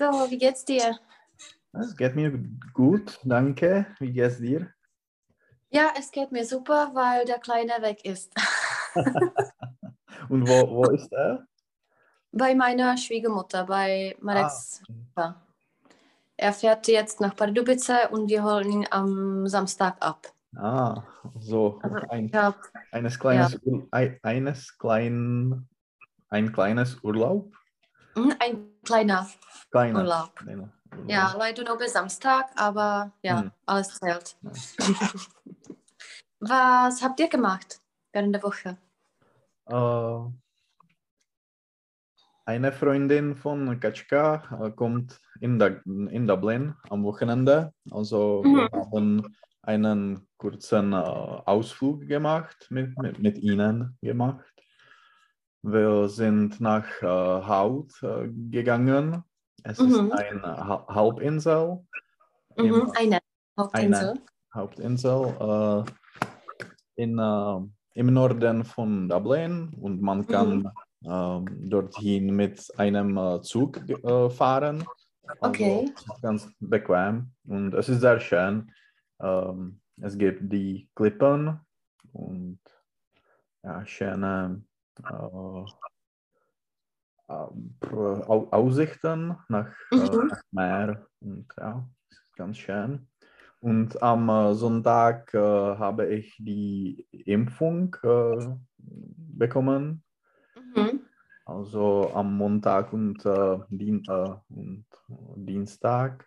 So, wie geht's dir? Es geht mir gut, danke. Wie geht's dir? Ja, es geht mir super, weil der Kleine weg ist. Und wo, wo ist er? Bei meiner Schwiegermutter, bei Mareks. Ah. Er fährt jetzt nach Pardubice und wir holen ihn am Samstag ab. Ah, so Also ein, hab, eines kleines, Ur- ein, eines klein, ein kleines Urlaub? Mhm, ein kleiner Kleiner. Urlaub. kleiner. Ja, leider nur bis Samstag, aber ja, Hm. alles zählt. Ja. Was habt ihr gemacht während der Woche? Äh, eine Freundin von Kaczka äh, kommt in, Dub- in Dublin am Wochenende. Also wir haben einen kurzen äh, Ausflug gemacht, mit, mit, mit ihnen gemacht. Wir sind nach äh, Haut äh, gegangen. Es Mhm. ist eine Ha- Halbinsel. Mhm, eine Hauptinsel. Hauptinsel äh, in, äh, im Norden von Dublin und man kann ähm, dorthin mit einem äh, Zug äh, fahren. Also Okay. ganz bequem und es ist sehr schön. Ähm, es gibt die Klippen und ja, schöne Aussichten nach, äh, Mhm. nach Meer und ja, ganz schön. Und am äh, Sonntag äh, habe ich die Impfung äh, bekommen. Mhm. Also am Montag und, äh, Dien äh, und Dienstag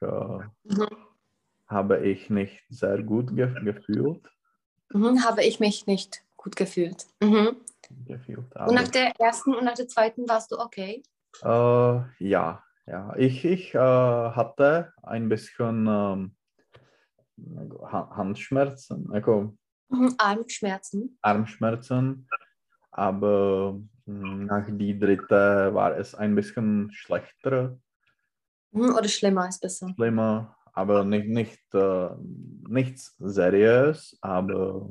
Mhm. habe ich nicht sehr gut ge gefühlt. Mhm, habe ich mich nicht gut gefühlt. Und nach der ersten und nach der zweiten warst du okay? äh, ja, ja, ich, ich äh, hatte ein bisschen ähm, Ha- Handschmerzen, also Mhm. Armschmerzen. Armschmerzen, aber mh, nach die dritte war es ein bisschen schlechter, Mhm. Oder schlimmer ist besser. schlimmer, aber nicht, nicht, äh, nichts seriös, aber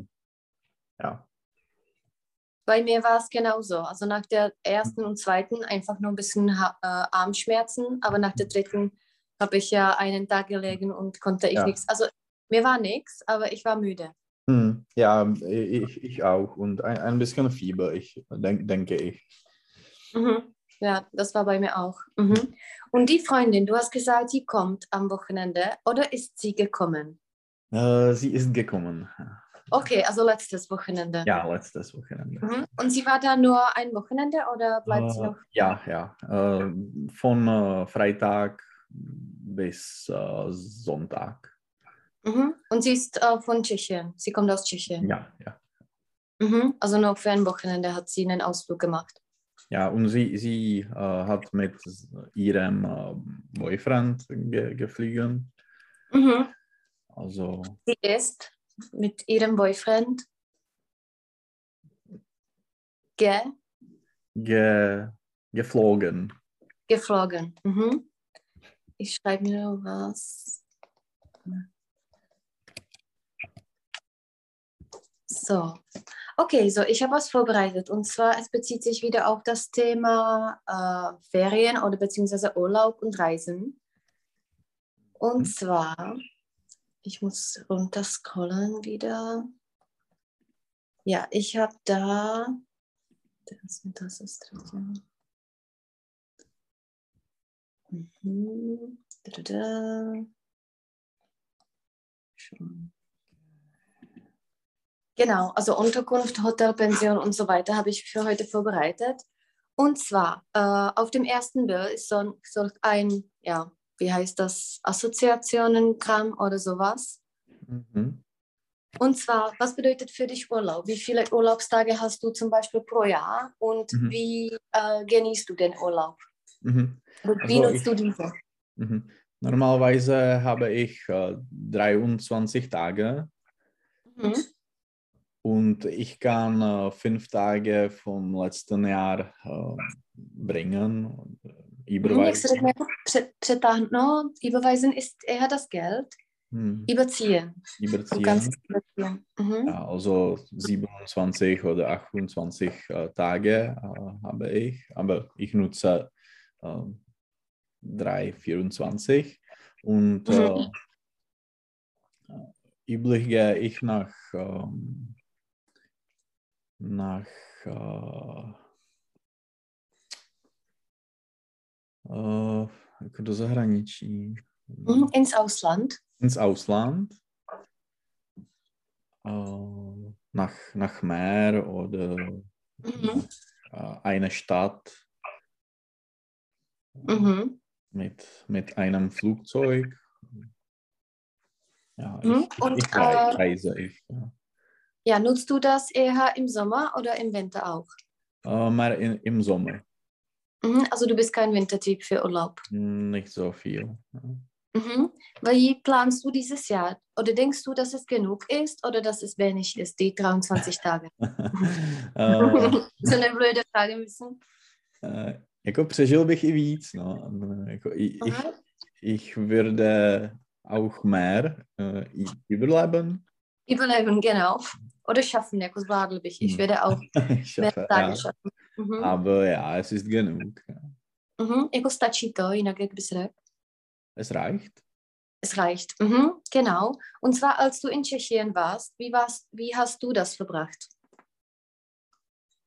ja. Bei mir war es genauso. Also nach der ersten und zweiten einfach nur ein bisschen äh, Armschmerzen, aber nach der dritten habe ich ja einen Tag gelegen und konnte ich Ja. nichts. Also mir war nichts, aber ich war müde. Hm, ja, ich, ich auch und ein, ein bisschen Fieber, ich denk, denke ich. Mhm. Ja, das war bei mir auch. Mhm. Und die Freundin, du hast gesagt, sie kommt am Wochenende oder ist sie gekommen? Äh, sie ist gekommen. Okay, also letztes Wochenende. Ja, letztes Wochenende. Mhm. Und sie war da nur ein Wochenende oder bleibt sie Äh, noch? ja, ja. Äh, von äh, Freitag bis äh, Sonntag. Mhm. Und sie ist von Tschechien. Sie kommt aus Tschechien. Ja, ja. Mhm. Also nur für ein Wochenende hat sie einen Ausflug gemacht. Ja, und sie, sie äh, hat mit ihrem äh, Boyfriend ge geflogen. Mhm. Also, Sie ist mit ihrem Boyfriend ge ge geflogen. geflogen. Mhm. Ich schreibe mir was. So, okay, so ich habe was vorbereitet und zwar es bezieht sich wieder auf das Thema äh, Ferien oder beziehungsweise Urlaub und Reisen. Und Mhm. zwar, ich muss runterscrollen wieder. Ja, ich habe da, das, das ist dritte. Mhm. Da, da. Schon. Genau, also Unterkunft, Hotel, Pension und so weiter habe ich für heute vorbereitet. Und zwar äh, auf dem ersten Bild ist so, so ein, ja, wie heißt das, Assoziationenkram oder sowas. Mhm. Und zwar, was bedeutet für dich Urlaub? Wie viele Urlaubstage hast du zum Beispiel pro Jahr und Mhm. wie äh, genießt du den Urlaub? Mhm. Und wie Also nutzt ich- du diese? Mhm. Normalerweise habe ich äh, 23 Tage Mhm. und ich kann äh, fünf Tage vom letzten Jahr äh, bringen. Äh, Überweisen. jako před, přetáhnout, überweisen ist eher das Geld, Hm, überziehen. Überziehen. überziehen. Mhm. Ja, also 27 oder 28 äh, Tage äh, habe ich, aber ich nutze ähm, 3,24 und mhm. äh, üblich gehe ich nach, ähm, nach äh, äh, jako do zahraničí. Mhm, ins Ausland. Ins Ausland. Äh, nach, nach Meer oder mhm. äh, eine Stadt. Mhm. Mit, mit einem Flugzeug. Ja, mhm. ich, Und, ich reise. Ich, ja. ja. nutzt du das eher im Sommer oder im Winter auch? Äh, mehr in, im Sommer. Mhm, also du bist kein Wintertyp für Urlaub? Nicht so viel. Mhm. Wie planst du dieses Jahr? Oder denkst du, dass es genug ist oder dass es wenig ist, die 23 Tage? so eine blöde Frage müssen. Jako přežil bych i víc. No. Jako ich, ich, ich würde auch mehr äh, überleben. Überleben, genau. Oder schaffen, jako zvládl bych. Ich würde auch Schaffe, mehr Tage ja. schaffen. Mhm. Aber ja, es ist genug. Mhm. Jako stačí to, jinak jak bys řekl? Es reicht. Es reicht. Mhm. Genau. Und zwar, als du in Tschechien warst, wie, warst, wie hast du das verbracht?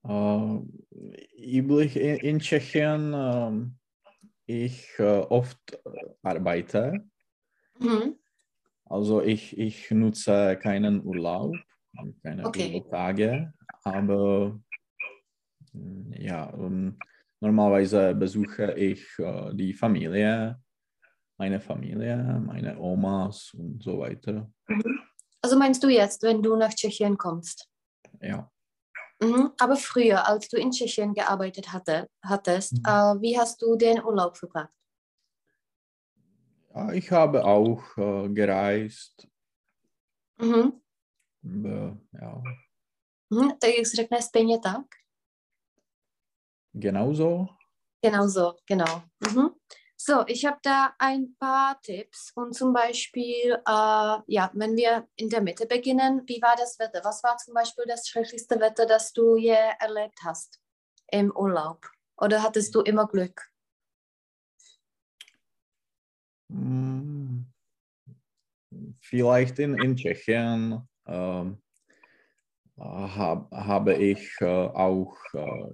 Uh, üblich in, in Tschechien, uh, ich uh, oft arbeite. Mhm. Also ich, ich nutze keinen Urlaub, keine Okay. Urlaubstage, aber ja, um, normalerweise besuche ich äh, die Familie, meine Familie, meine Omas und so weiter. Mhm. Also meinst du jetzt, wenn du nach Tschechien kommst? Ja. Mhm. Aber früher, als du in Tschechien gearbeitet hatte, hattest, Mhm. äh, wie hast du den Urlaub verbracht? ja, ich habe auch äh, gereist. Mhm. Ja, Mhm. Tak jak se řekne stejně tak? Genauso. Genau so, genau. Mhm. So, ich habe da ein paar Tipps und zum Beispiel, äh, ja, wenn wir in der Mitte beginnen, wie war das Wetter? Was war zum Beispiel das schrecklichste Wetter, das du je erlebt hast im Urlaub? Oder hattest du immer Glück? Hm, Vielleicht in, in Tschechien ähm, hab, habe ich äh, auch äh,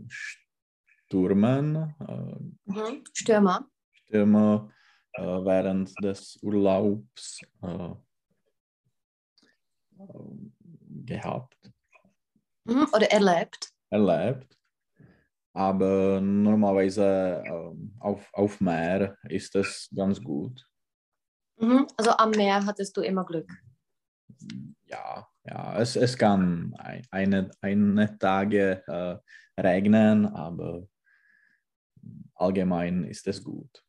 Stürmen, äh, Mhm. Stürmer. Stürme äh, während des Urlaubs äh, äh, gehabt, Mhm. Oder erlebt. erlebt. Aber normalerweise ähm, auf, auf Meer ist es ganz gut. Mhm. Also am Meer hattest du immer Glück. Ja, ja es, es kann ein, eine, eine Tage äh, regnen, aber allgemein ist es gut.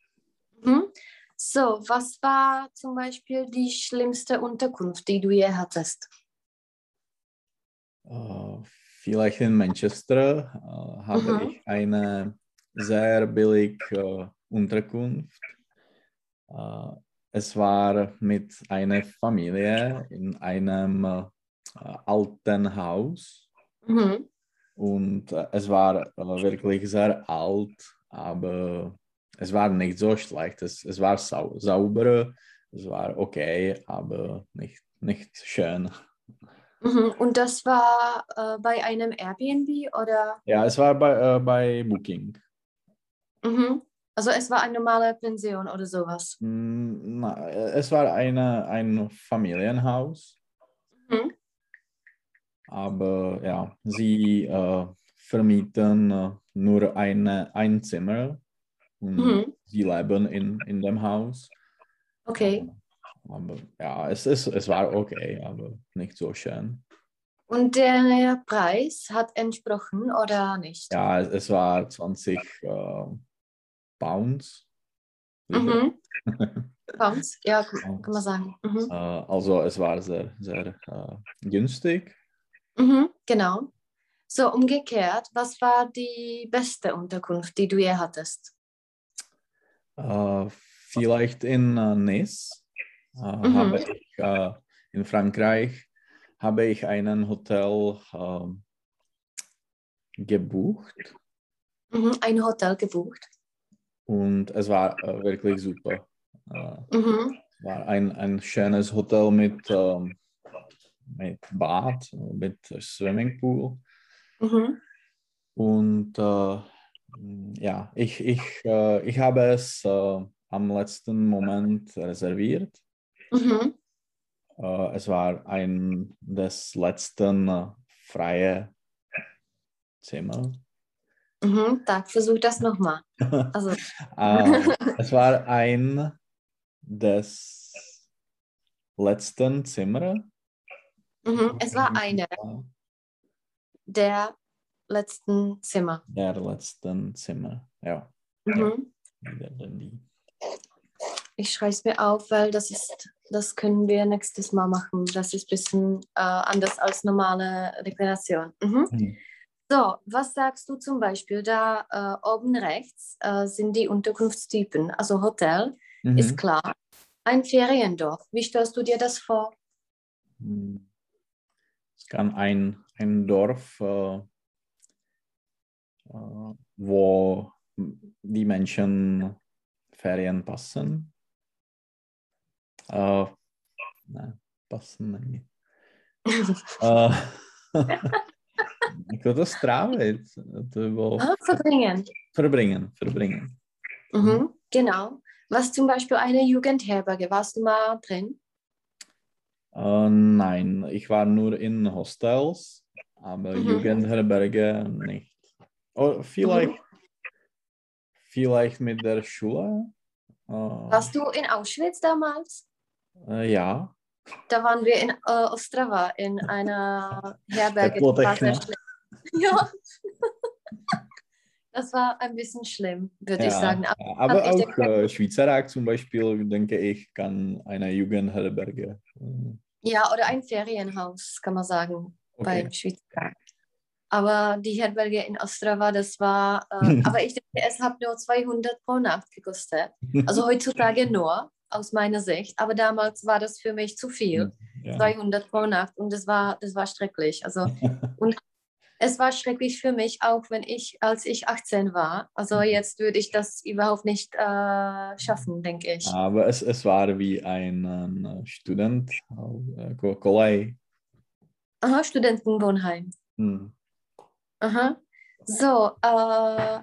Mhm. So, was war zum Beispiel die schlimmste Unterkunft, die du je hattest? Äh, vielleicht in Manchester äh, habe Mhm. ich eine sehr billige äh, Unterkunft. Es war mit einer Familie in einem alten Haus Mhm. und es war wirklich sehr alt, aber es war nicht so schlecht. Es, es war sau sauber, es war okay, aber nicht, nicht schön. Mhm. Und das war äh, bei einem Airbnb oder? Ja, es war bei, äh, bei Booking. Mhm. Also es war eine normale Pension oder sowas. Mm, Na, es war eine, ein Familienhaus, Mhm. aber ja, sie äh, vermieten äh, nur eine, ein Zimmer und Mhm. sie leben in, in dem Haus. Okay. Aber ja, es, ist, es war okay, aber nicht so schön. Und der Preis hat entsprochen oder nicht? Ja, es, es war 20 äh, Pounds. Mhm. Pounds? Ja, kann, kann man sagen. Mhm. Äh, also es war sehr, sehr äh, günstig. Mhm. Genau. So, umgekehrt, was war die beste Unterkunft, die du je hattest? Äh, vielleicht in äh, Nice äh, Mhm. habe ich in Frankreich habe ich einen Hotel ähm, gebucht. Mhm. Ein Hotel gebucht. Und es war wirklich super. Mhm. war ein, ein schönes Hotel mit, ähm, mit Bad, mit Swimmingpool. Mhm. Und äh, ja, ich, ich, äh, ich habe es äh, am letzten Moment reserviert. Mhm. Äh, es war ein des letzten äh, freie Zimmer. Mhm. Tak, versuch das nochmal. Also, Äh, es war ein des letzten Zimmer. mhm. es war eine der letzten Zimmer. Der letzten Zimmer, ja. Mhm. Ich schreibe es mir auf, weil das ist, das können wir nächstes Mal machen. Das ist ein bisschen äh, anders als normale Deklination. Mhm. Mhm. So, was sagst du zum Beispiel? Da äh, oben rechts äh, sind die Unterkunftstypen. Also Hotel ist Mhm. klar. Ein Feriendorf. Wie stellst du dir das vor? Es kann ein, ein Dorf, äh, äh, wo die Menschen Ferien passen. Äh, ne, passen není. Uh, strávit, to bylo Ah, verbringen. verbringen, verbringen. Mhm. Genau. Was zum Beispiel eine Jugendherberge. Warst du mal drin? Äh, nein, ich war nur in Hostels, aber Mhm. Jugendherberge nicht. Oh, vielleicht, vielleicht mit der Schule. Äh, Warst du in Auschwitz damals? äh, ja, Da waren wir in äh, Ostrava in einer Herberge. Das war. Ja. Das war ein bisschen schlimm, würde ich ja, sagen. ja, Aber aber ich auch denke- äh, Schweizerach zum Beispiel, denke ich, kann eine Jugendherberge. Ja, oder ein Ferienhaus, kann man sagen, Okay. bei Schweizer. Aber die Herberge in Ostrava, das war, äh, aber ich denke, es hat nur 200 pro Nacht gekostet. Also heutzutage nur, aus meiner Sicht. Aber damals war das für mich zu viel. ja. 200 pro Nacht und das war, das war schrecklich. Also, und es war schrecklich für mich, auch wenn ich, als ich 18 war. Also Mhm. jetzt würde ich das überhaupt nicht äh, schaffen, denke ich. Aber es, es war wie ein äh, Student, äh, Ko- Kolei. Aha, Studentenwohnheim. Hm. Aha. So, äh,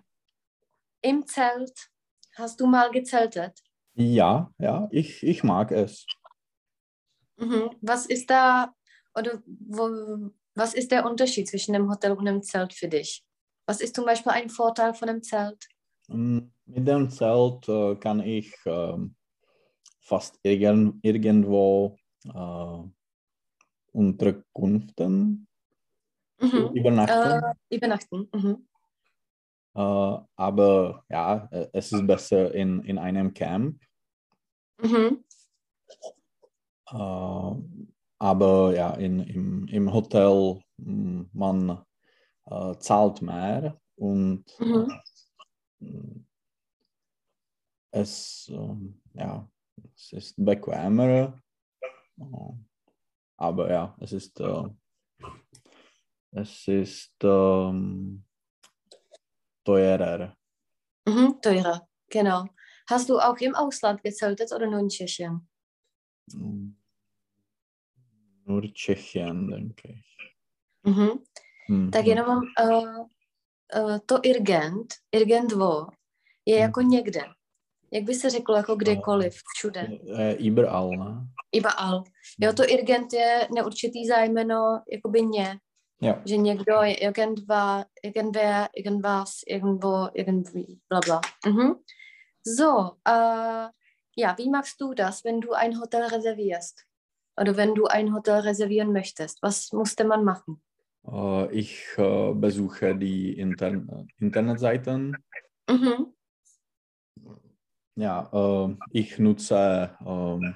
im Zelt, hast du mal gezeltet? Ja, ja, ich, ich mag es. Mhm. Was ist da, oder wo, was ist der Unterschied zwischen dem Hotel und dem Zelt für dich? Was ist zum Beispiel ein Vorteil von einem Zelt? Mm, Mit dem Zelt äh, kann ich ähm, fast irgend, irgendwo äh, unterkunften, Mhm. übernachten. Äh, übernachten. Mhm. Äh, aber ja, äh, es ist besser in, in einem Camp. Mhm. Äh, aber ja, in, im, im Hotel mm, man äh, zahlt mehr und Mhm. äh, es, ähm, ja, es ist bequemer. Äh, aber ja, es ist, äh, es ist ähm, teurer. Mhm. Teurer, genau. Hast du auch im Ausland gezeltet oder nur in Tschechien? Mm. Nur Tschechien, denke ich. Mhm. Mhm. Tak jenom uh, uh, to irgent, irgendvo, je jako Mhm. někde. Jak by se řeklo, jako kdekoliv, všude. Äh, überall, ne? Iba al. Jo, to irgent je neurčitý zájmeno, jakoby ně. Ja. Že někdo je irgendwa, irgendwer, irgendwas, irgendwo, irgendwie, bla bla. Mhm. So, äh, ja, wie machst du das, wenn du ein Hotel reservierst? Oder wenn du ein Hotel reservieren möchtest? Was musste man machen? Äh, ich äh, besuche die Inter Internetseiten. Mhm. Ja, äh, ich nutze ähm,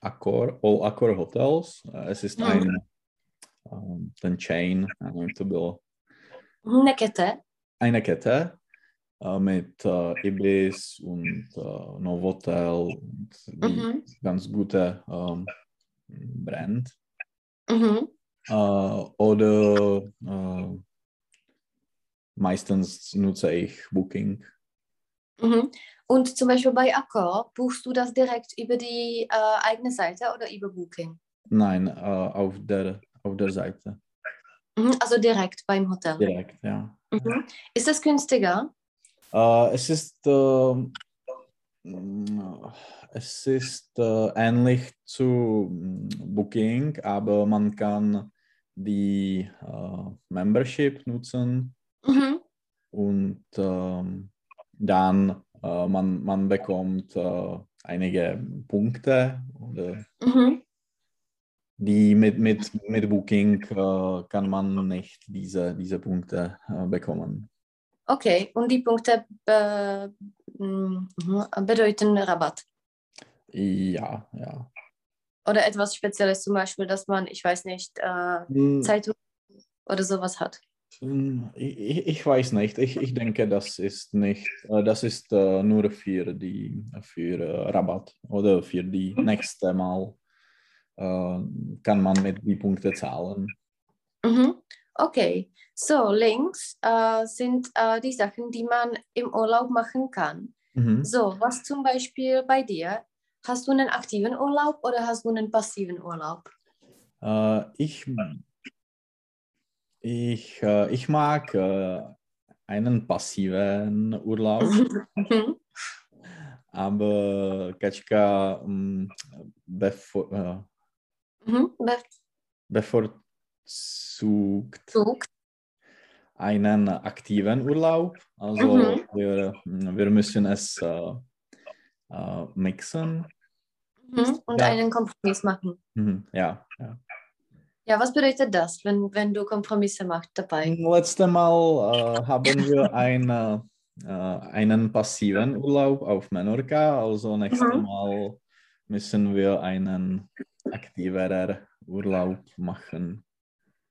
Accor, All Accor Hotels. Es ist Mhm. ein ähm, ten Chain, nevím, jak to bylo, Nekete. eine Kette äh, mit äh, Ibis und äh, Novotel und die Mhm. ganz gute ähm, Brand. Mhm. Äh, oder äh, meistens nutze ich Booking. Mhm. Und zum Beispiel bei Accor, buchst du das direkt über die äh, eigene Seite oder über Booking? Nein, äh, auf, der, auf der Seite. Mhm, also direkt beim Hotel. Direkt, ja. Mhm. Ist das günstiger? Äh, es ist, äh, es ist äh, ähnlich zu mm, Booking, aber man kann die äh, Membership nutzen Mhm. und ähm, dann äh, man, man bekommt äh, einige Punkte oder Mhm. die mit, mit, mit Booking äh, kann man nicht diese, diese Punkte äh, bekommen. Okay, und die Punkte be mhm, bedeuten Rabatt. Ja, ja. Oder etwas Spezielles, zum Beispiel, dass man, ich weiß nicht, äh, Hm, Zeitung oder sowas hat. Hm, Ich, ich weiß nicht. Ich, ich denke, das ist nicht, äh, das ist äh, nur für die für äh, Rabatt oder für die nächste Mal äh, kann man mit die Punkte zahlen. Mhm. Okay, so links äh, sind äh, die Sachen, die man im Urlaub machen kann. Mhm. So, was zum Beispiel bei dir? Hast du einen aktiven Urlaub oder hast du einen passiven Urlaub? Äh, ich, ich, äh, ich mag äh, einen passiven Urlaub, Mhm. aber Katschka ähm, bevor, äh, Mhm. Bezug. bevorzugt einen aktiven Urlaub. Also Mhm. wir, wir müssen es äh, äh, mixen. Mhm. Und Ja. einen Kompromiss machen. Ja, ja. Ja, was bedeutet das, wenn, wenn du Kompromisse machst dabei? Letztes Mal äh, haben wir eine, äh, einen passiven Urlaub auf Menorca. Also nächstes Mhm. Mal müssen wir einen aktiveren Urlaub machen.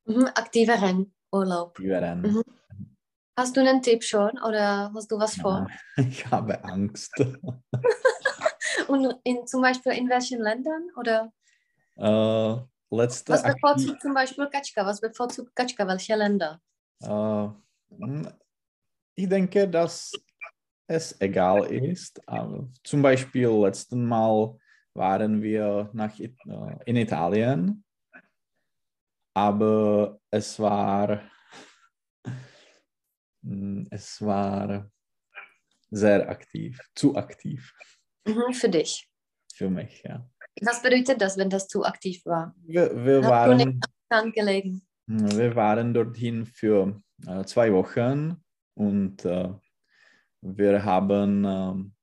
Mhm. Aktiveren Urlaub. Aktiveren. Mhm. Hast du einen Tipp schon oder hast du was vor? Ich habe Angst. Und in, zum Beispiel in welchen Ländern? Oder Äh, letzte was bevorzugt zum Beispiel Katschka? Was bevorzugt Katschka? Welche Länder? Hm, ich denke, dass es egal ist. Aber zum Beispiel letzten Mal waren wir nach It äh, in Italien, aber es war hm, es war sehr aktiv, zu aktiv Mhm, für dich. für mich. Ja. Was bedeutet das, wenn das zu aktiv war? Wir, wir waren gelegen. Wir waren dorthin für äh, zwei Wochen und äh, wir haben ähm,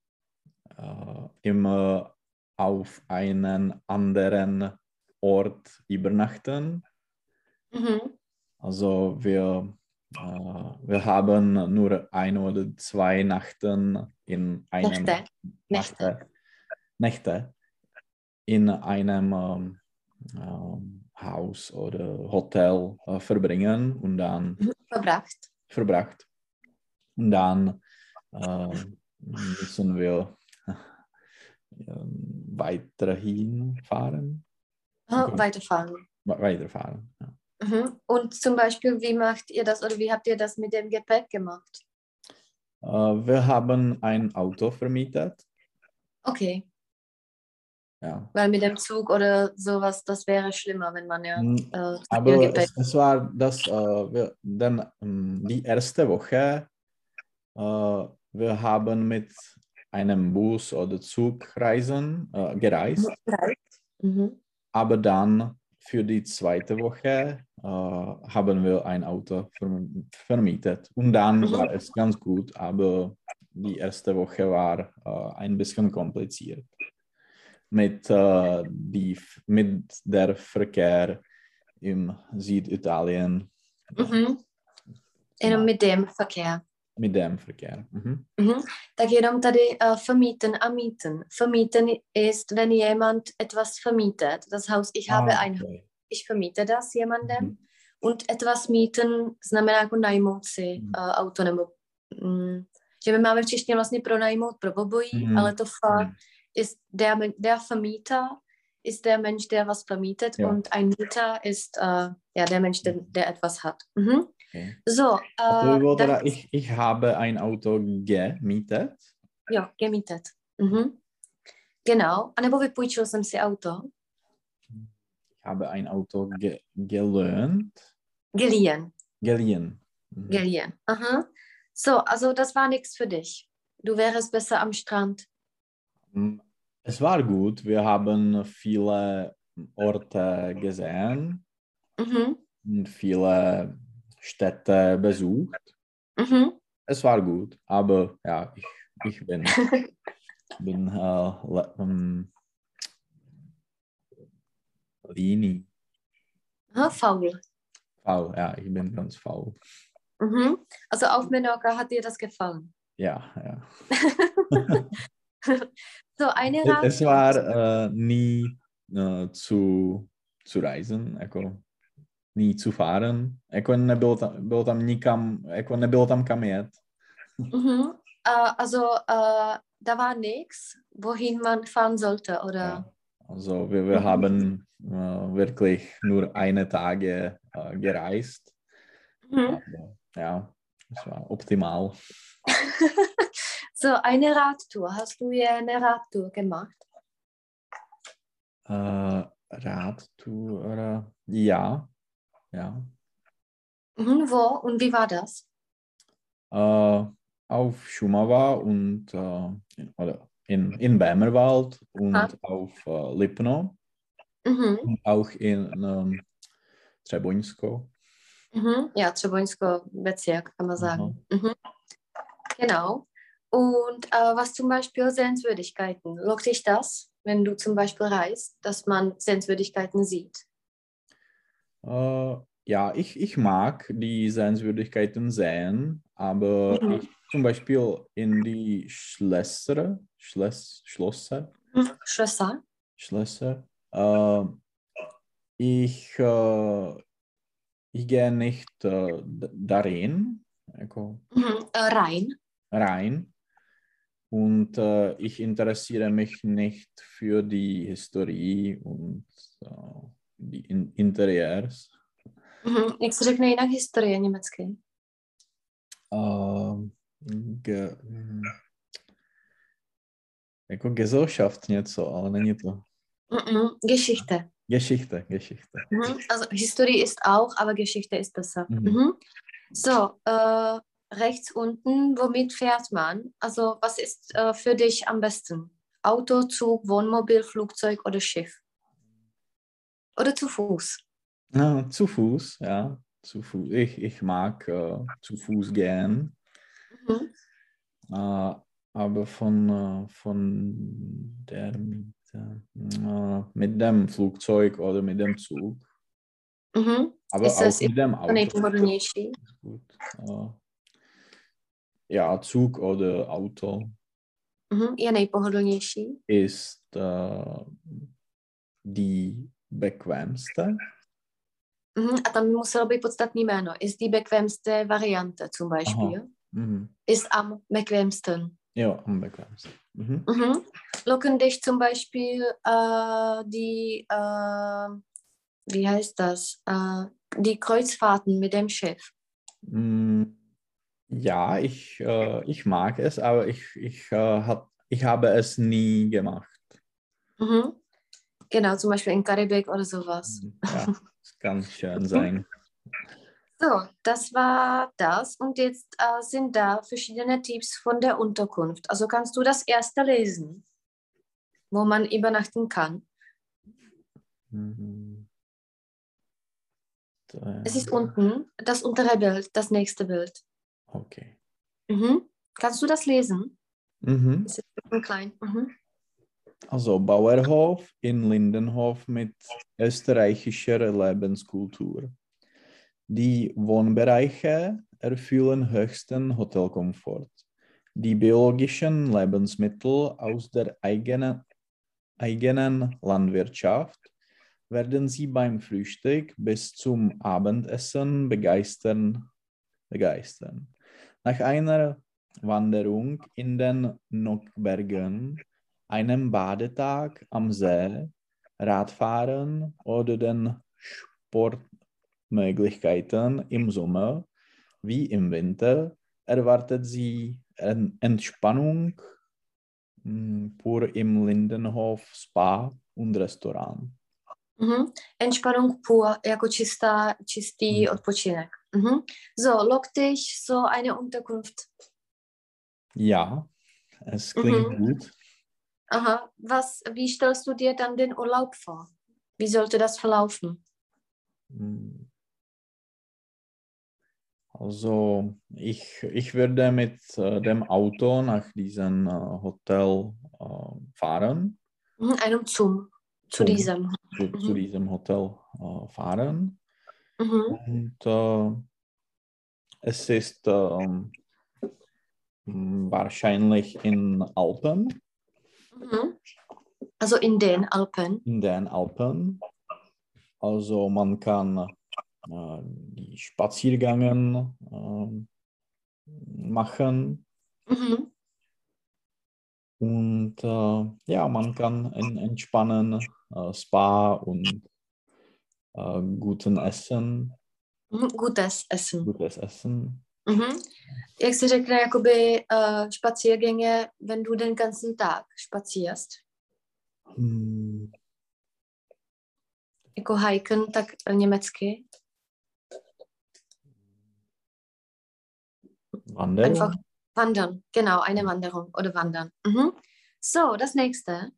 äh, immer auf einen anderen Ort übernachten. Mhm. Also wir, äh, wir haben nur ein oder zwei Nachten in einem Nächte. Nächte. Nächte, Nächte in einem ähm, Haus oder Hotel äh, verbringen und dann Mhm. Verbracht. verbracht. Und dann äh, müssen wir ähm, weiterhin fahren, Ah, Okay. Weiterfahren. we- weiterfahren. Ja. Mhm. Und zum Beispiel, wie macht ihr das oder wie habt ihr das mit dem Gepäck gemacht? Äh, wir haben ein Auto vermietet. Okay, Ja. weil mit dem Zug oder sowas, das wäre schlimmer, wenn man ja Mm, äh, Aber es, es war das, äh, wir, denn ähm, die erste Woche, äh, wir haben mit einem Bus oder Zug reisen, äh, gereist, Mhm. aber dann für die zweite Woche äh, haben wir ein Auto verm vermietet. Und dann Mhm. war es ganz gut, aber die erste Woche war äh, ein bisschen kompliziert. Mit, äh, die, mit der Verkehr im Süditalien. Mhm. Jenom mit dem Verkehr. Mit dem Verkehr. Mhm. Mhm. Tak jenom tady uh, vermieten a mieten. Vermieten ist, wenn jemand etwas vermietet. Das Haus, ich habe Ah, ein, okay. ich vermiete das jemandem. Mhm. Und etwas mieten znamená jako najmout si uh, auto nebo mm, že my máme v češtině vlastně pronajmout pro obojí, Mhm. ale to fakt Mhm. Ist der, der Vermieter ist der Mensch, der was vermietet Ja. und ein Mieter ist uh, ja, der Mensch, der, der etwas hat. Mhm. Okay. So, A to by bylo das- ich, ich habe ein Auto gemietet. jo, gemietet. Mhm. Genau. A nebo vypůjčil jsem si auto. Ich habe ein Auto ge gelernt. Geliehen. Geliehen. Mhm. Geliehen. Aha. So, also das war nichts für dich. Du wärst besser am Strand. Es war gut. Wir haben viele Orte gesehen Mhm. und viele Städte besucht. Mhm. Es war gut, aber ja, ich, ich bin, bin äh, ähm, Lini. Faul. Faul, ja, ich bin ganz faul. Mhm. Also auf Menorca hat dir das gefallen. Ja, ja. So, eine Radtour. Es war äh, nie äh, zu, zu reisen, jako ní zu fahren. Jako nebylo tam, bylo tam nikam, jako nebylo tam kam jet. Mhm. Äh, also äh, da war nichts, wohin man fahren sollte, oder? Ja. Also wir, wir Mhm. haben äh, wirklich nur eine Tage äh, gereist. Mhm. Aber, ja, es war optimal. So, eine Radtour. Hast du hier eine Radtour gemacht? Äh, Radtour, ja, ja. Mhm. Wo und wie war das? Äh, auf Schumava und äh, in, oder in, in Bämerwald und Ah. auf äh, Lipno Mhm. und auch in ähm, Treboňsko. Mhm. Ja, Trebońsko Bezirk, kann man sagen. Mhm. Genau. Und äh, was zum Beispiel Sehenswürdigkeiten? Lockt dich das, wenn du zum Beispiel reist, dass man Sehenswürdigkeiten sieht? Äh, ja, ich, ich mag die Sehenswürdigkeiten sehen, aber Mhm. ich zum Beispiel in die Schlösser, Schloss, Schlösser, Mhm. Schlösser? Schlösser, äh, ich, äh, ich gehe nicht äh, darin, jako Mhm. Äh, Rhein? rein und äh, ich interessiere mich nicht für die Historie und äh, die in Interieurs. Mhm. Jak se řekne jinak historie německy? Ähm, ge, hm, jako Gesellschaft něco, ale není to. Mhm. Geschichte. Geschichte, Geschichte. Mhm. Also Historie ist auch, aber Geschichte ist besser. Mhm. Mhm. So, äh, rechts unten, womit fährt man? Also was ist äh, für dich am besten? Auto, Zug, Wohnmobil, Flugzeug oder Schiff? Oder zu Fuß? Ja, zu Fuß, ja. Zu Fuß. Ich, ich mag äh, zu Fuß gehen, Mhm. äh, aber von, äh, von der mit, äh, mit dem Flugzeug oder mit dem Zug, Mhm. aber Ist auch das mit dem Auto. gut. Ja, Zug oder Auto Mhm. Je nejpohodlnější. ist äh, die bequemste. Mhm. A tam muselo být podstatný jméno. Ist die bequemste Variante zum Beispiel. Mhm. Ist am bequemsten. Ja, am bequemsten. Mhm. Mhm. Locken dich zum Beispiel äh, die, äh, wie heißt das, äh, die Kreuzfahrten mit dem Schiff. Mm, Ja, ich, äh, ich mag es, aber ich, ich, äh, hab, ich habe es nie gemacht. Mhm. Genau, zum Beispiel in Karibik oder sowas. Ja, es kann schön sein. So, das war das. Und jetzt äh, sind da verschiedene Tipps von der Unterkunft. Also kannst du das erste lesen, wo man übernachten kann. Mhm. Es ist unten das untere Bild, das nächste Bild. Okay. Mhm. Kannst du das lesen? Mhm. Es ist ein klein. Mhm. Also Bauerhof in Lindenhof mit österreichischer Lebenskultur. Die Wohnbereiche erfüllen höchsten Hotelkomfort. Die biologischen Lebensmittel aus der eigenen, eigenen Landwirtschaft werden Sie beim Frühstück bis zum Abendessen begeistern. begeistern. Nach einer Wanderung in den Nockbergen einem Badetag am See, Radfahren oder den Sportmöglichkeiten im Sommer wie im Winter erwartet sie En- Entspannung mm, pur im Lindenhof Spa und Restaurant. Mhm. Entspannung pur, jako čistá, čistý Mhm. odpočinek. Mhm. So, lockt dich so eine Unterkunft. Ja, es klingt Mhm. gut. Aha, was, wie stellst du dir dann den Urlaub vor? Wie sollte das verlaufen? Mm. Also ich, ich würde mit äh, dem Auto nach diesem äh, Hotel äh, fahren, Mhm. Einem zum, zu diesem. zu, zu diesem Hotel fahren. Mhm. Und äh, es ist m, wahrscheinlich in Alpen, Mhm. Also in den Alpen. in den Alpen. Also man kann äh, die Spaziergänge ähm, machen Mhm. und äh, ja, man kann en entspannen, äh, Spa und äh, guten Essen, Mhm. Gutes Essen. gutes Essen. Mhm. Jak se řekne, jakoby uh, spaziergänge, wenn du den ganzen Tag spazierst. Hm, Jako hiken, tak eh, německy. Wanderung. Einfach wandern. Genau, eine Wanderung oder wandern. Mhm. So, das nächste.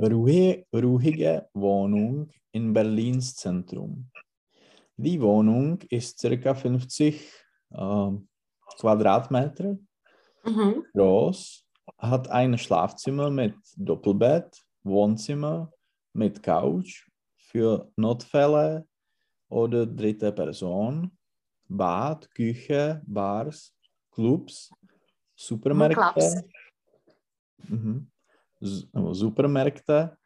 Ruhige, ruhige Wohnung in Berlins Zentrum. Die Wohnung ist ca. 50 äh, Quadratmeter Mhm. groß, hat ein Schlafzimmer mit Doppelbett, Wohnzimmer mit Couch für Notfälle oder dritte Person, Bad, Küche, Bars, Clubs, Supermärkte. Mhm. Nebo Supermärkte,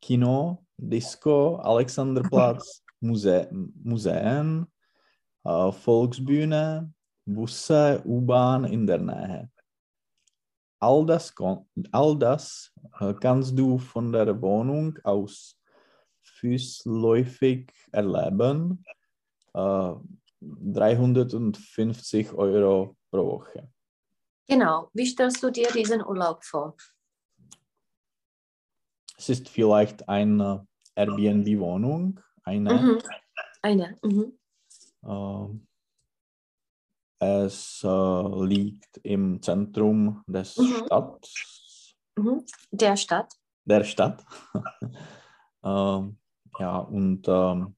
Kino, Disco, Alexanderplatz, Muse Museen, äh, Volksbühne, Busse, U-Bahn in der Nähe. All das, all das äh, kannst du von der Wohnung aus fußläufig erleben. Äh, 350 Euro pro Woche. Genau. Wie stellst du dir diesen Urlaub vor? Es ist vielleicht eine Airbnb-Wohnung, eine. Mhm. Eine. Mhm. Ähm, es äh, liegt im Zentrum des Mhm. Stadt, Mhm. Der Stadt. der Stadt. ähm, ja, und ähm,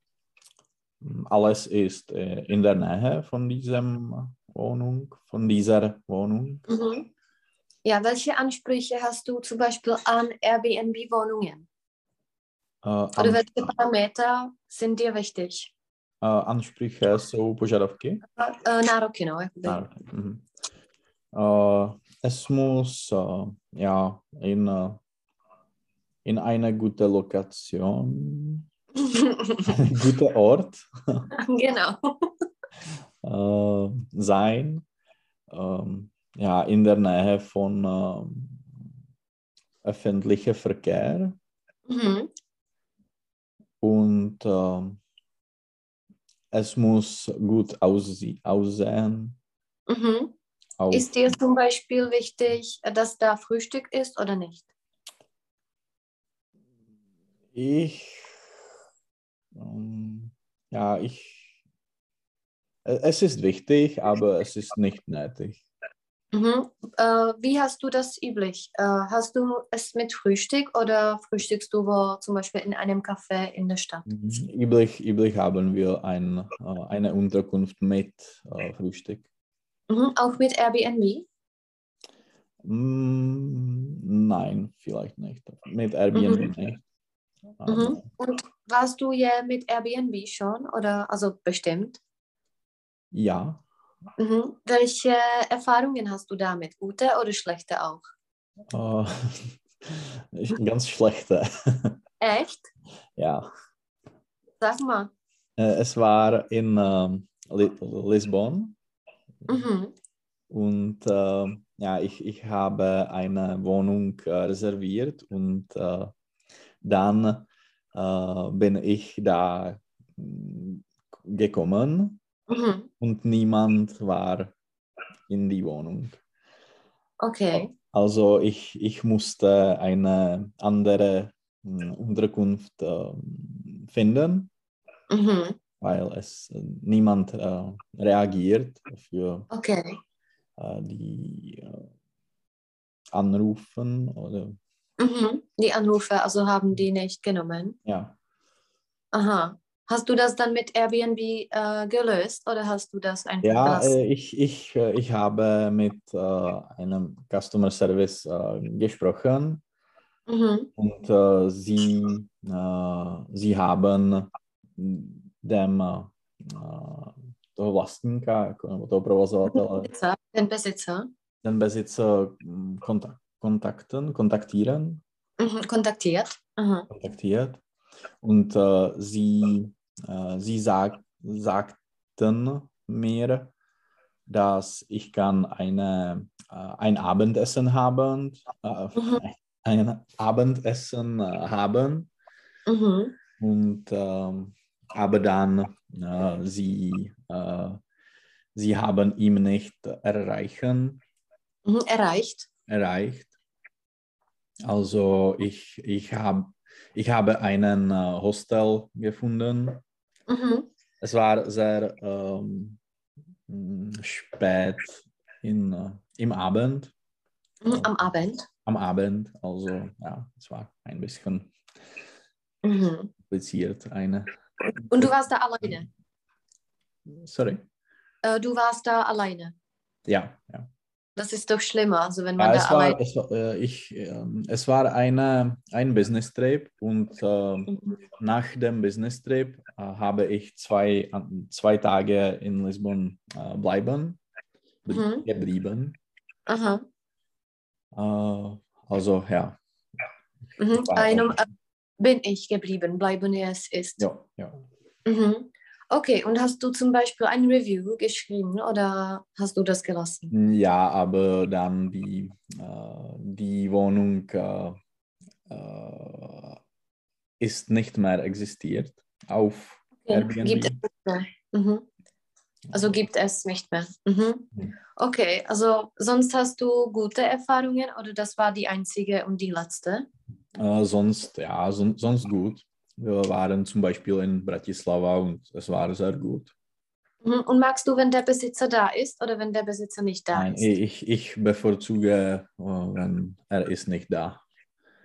alles ist äh, in der Nähe von diesem Wohnung, von dieser Wohnung. Mhm. Ja, welche Ansprüche hast du zum Beispiel an Airbnb-Wohnungen? Äh, Oder welche Parameter sind dir wichtig? äh, Ansprüche jsou požadavky? Äh, nároky, no. Jakoby. Nároky, mhm. Äh, es muss äh, ja in, äh, in eine gute Lokation, guter Ort genau. sein. Ähm, ja, in der Nähe von ähm, öffentlichem Verkehr Mhm. und ähm, es muss gut aussie aussehen. Mhm. Auch, Ist dir zum Beispiel wichtig, dass da Frühstück ist oder nicht? Ich, ähm, ja, ich, äh, es ist wichtig, aber es ist nicht nötig. Mhm. Äh, wie hast du das üblich? Äh, hast du es mit Frühstück oder frühstückst du wo, zum Beispiel in einem Café in der Stadt? Mhm. Üblich, üblich haben wir ein, äh, eine Unterkunft mit äh, Frühstück. Mhm. Auch mit Airbnb? Mm, nein, vielleicht nicht. Mit Airbnb nicht. Mhm. Und warst du ja mit Airbnb schon oder also bestimmt? Ja, Mhm. Welche Erfahrungen hast du damit? Gute oder schlechte auch? äh, ich- ganz schlechte. Echt? ja. Sag mal. Äh, es war in Li Lissabon Mhm. und äh, ja, ich, ich habe eine Wohnung äh, reserviert und äh, dann äh, bin ich da mm, gekommen Mhm. und niemand war in die Wohnung. Okay. Also ich, ich musste eine andere hm, Unterkunft äh, finden, Mhm. weil es äh, niemand äh, reagiert für Okay. äh, die äh, Anrufen oder Mhm. Die Anrufe, also haben die nicht genommen. ja. Aha. Hast du das dann mit Airbnb äh, gelöst oder hast du das einfach Ja, äh, ich, ich, äh, ich habe mit äh, einem Customer Service äh, gesprochen Mhm. und sie, sie haben dem toho vlastníka, nebo toho provozovatele, den Besitzer den Besitzer hm, kontak kontakten, kontaktieren, mhm. kontaktiert. Aha. kontaktiert und äh, sie, äh, sie sag, sagten mir, dass ich kann eine, äh, ein Abendessen haben, äh, Mhm. ein Abendessen äh, haben Mhm. und ähm, aber dann äh, sie, äh, sie haben ihn nicht erreichen, Mhm. Erreicht. erreicht. Also ich, ich, hab, ich habe einen Hostel gefunden. Mhm. Es war sehr ähm, mh, spät in, äh, im Abend, Mhm. Am Abend. am Abend. Also ja, es war ein bisschen Mhm. kompliziert. Eine, Und du warst da alleine. sorry. Äh, du warst da alleine. Ja, ja. Das ist doch schlimmer, also wenn man Ja, da es war, alleine. es war, äh, ich, ähm, es war eine, ein Business Trip und ähm, Mhm. nach dem Business Trip äh, habe ich zwei, an- zwei Tage in Lissabon äh, bleiben, bl- Mhm. geblieben. Aha. Äh, also ja. Mhm. War Einem äh, bin ich geblieben, bleiben es ist. Ja, ja. Mhm. Okay, und hast du zum Beispiel ein Review geschrieben oder hast du das gelassen? ja, aber dann die, äh, die Wohnung äh, äh, ist nicht mehr existiert auf Airbnb. Gibt es nicht mehr. Mhm. Also gibt es nicht mehr. Mhm. Mhm. Okay, also sonst hast du gute Erfahrungen oder das war die einzige und die letzte? Äh, sonst, ja, son sonst gut. Wir waren zum Beispiel in Bratislava und es war sehr gut. Mhm. Und magst du, wenn der Besitzer da ist oder wenn der Besitzer nicht da Nein, ist? ich, ich bevorzuge, äh, wenn er ist nicht da.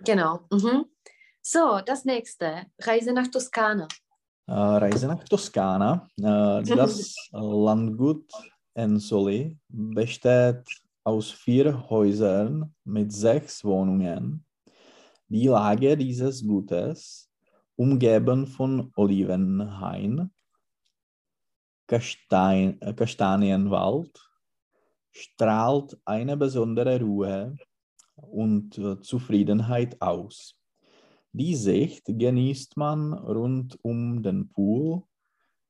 Genau. Mhm. So, das nächste. Reise nach Toskana. Äh, Reise nach Toskana. Äh, das Landgut Ensoli besteht aus vier Häusern mit sechs Wohnungen. Die Lage dieses Gutes, umgeben von Olivenhain, Kastein, äh, Kastanienwald, strahlt eine besondere Ruhe und äh, Zufriedenheit aus. Die Sicht genießt man rund um den Pool,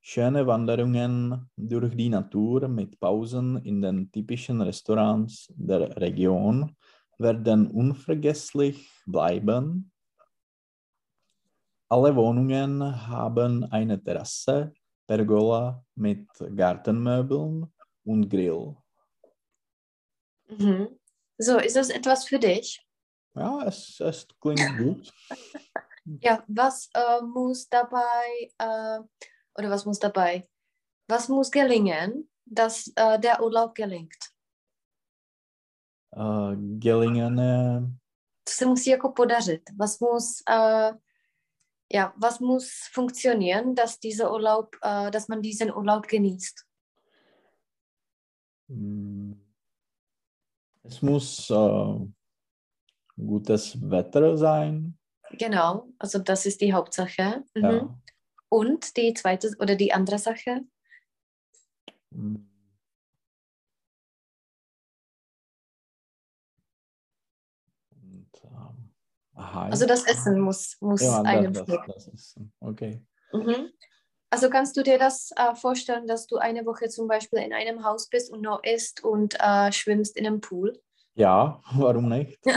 schöne Wanderungen durch die Natur mit Pausen in den typischen Restaurants der Region werden unvergesslich bleiben. Alle Wohnungen haben eine Terrasse, Pergola mit Gartenmöbeln und Grill. Mhm. So, ist das etwas für dich? Ja, es, es klingt gut. Ja, was äh, muss dabei, äh, oder was muss dabei, was muss gelingen, dass äh, der Urlaub gelingt? Äh, gelingen, äh, Co se musí jako podařit? Was muss, äh, ja, was muss funktionieren, dass dieser Urlaub, äh, dass man diesen Urlaub genießt? Mm. Es muss äh, gutes Wetter sein. Genau, also das ist die Hauptsache. Mhm. Ja. Und die zweite oder die andere Sache? Mm. Aha, Also das Essen muss, muss ja, einem das, das, das okay. Mhm. Also kannst du dir das äh, vorstellen, dass du eine Woche zum Beispiel in einem Haus bist und nur isst und äh, schwimmst in einem Pool? Ja, warum nicht?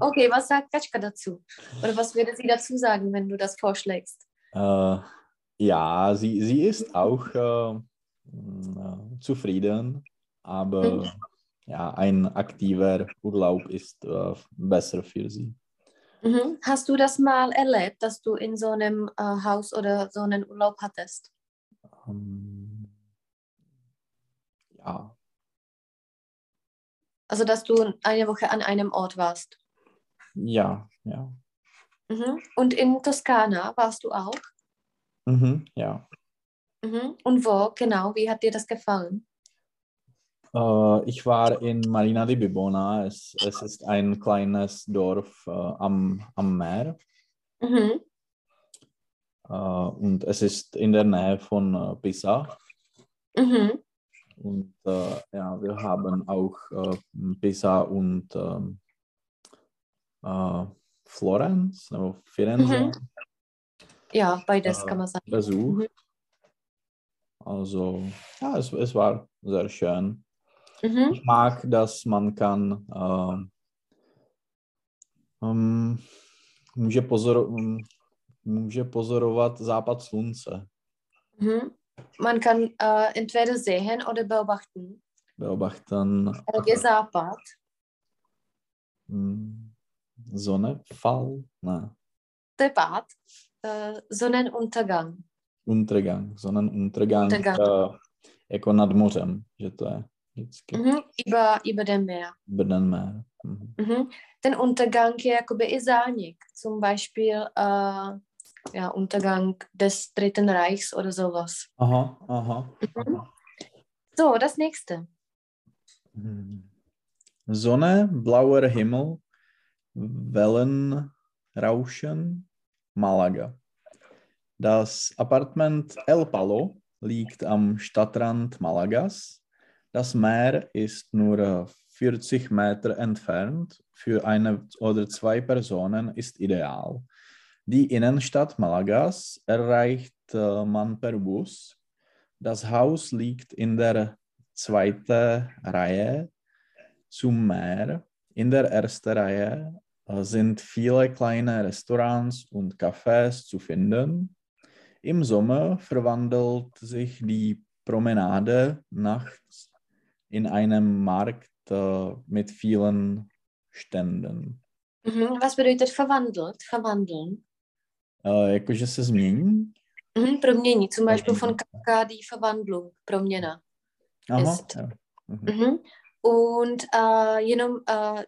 Okay, was sagt Katschka dazu? Oder was würde sie dazu sagen, wenn du das vorschlägst? Äh, ja, sie, sie ist auch äh, mm, äh, zufrieden, aber ja, ein aktiver Urlaub ist äh, besser für sie. Mhm. Hast du das mal erlebt, dass du in so einem äh, Haus oder so einen Urlaub hattest? Ähm, ja, Also, dass du eine Woche an einem Ort warst. ja, ja. Mhm. Und in Toskana warst du auch? Mhm, ja. Mhm. Und wo genau? Wie hat dir das gefallen? Äh, ich war in Marina di Bibona. Es, es ist ein kleines Dorf äh, am, am Meer Mhm. äh, und es ist in der Nähe von Pisa. Mhm. Und ja, wir haben auch Pisa und ähm, äh, Florenz, also Firenze Mhm. Ja, beides kann man sagen. besucht. Also ja, es, es war sehr schön. Mhm. Ich mag, dass man kann ähm, um, může, pozoro, um, může pozorovat západ slunce. Mhm. Man kann äh, entweder sehen oder beobachten. Beobachten Der Západ. hm, Sonnenfall, ne, To je pád. Äh, Sonnenuntergang. Untergang, Sonnenuntergang Untergang. uh, jako nad mořem, že to je Mhm. Über, über dem Meer. Brdenmer. Mhm. Mhm. Ten Untergang jakoby i zánik. Zum Beispiel äh, ja, Untergang des Dritten Reichs oder sowas. Aha, aha. Mhm. aha. So, das nächste. Sonne, blauer Himmel, Wellen, Rauschen, Malaga. Das Appartement El Palo liegt am Stadtrand Malagas. Das Meer ist nur äh, 40 Meter entfernt. Für eine oder zwei Personen ist ideal. Die Innenstadt Malagas erreicht äh, man per Bus. Das Haus liegt in der zweiten Reihe zum Meer. In der ersten Reihe äh, sind viele kleine Restaurants und Cafés zu finden. Im Sommer verwandelt sich die Promenade nachts in einem Markt äh, mit vielen Ständen. Mhm. Was bedeutet verwandelt? Verwandeln. Äh, jakože se změní. Mhm. Promění. Zum Beispiel von. Kafka die Verwandlung. Proměna. Aha, Ist. ja. Mhm. Mhm. Und äh, jenom äh,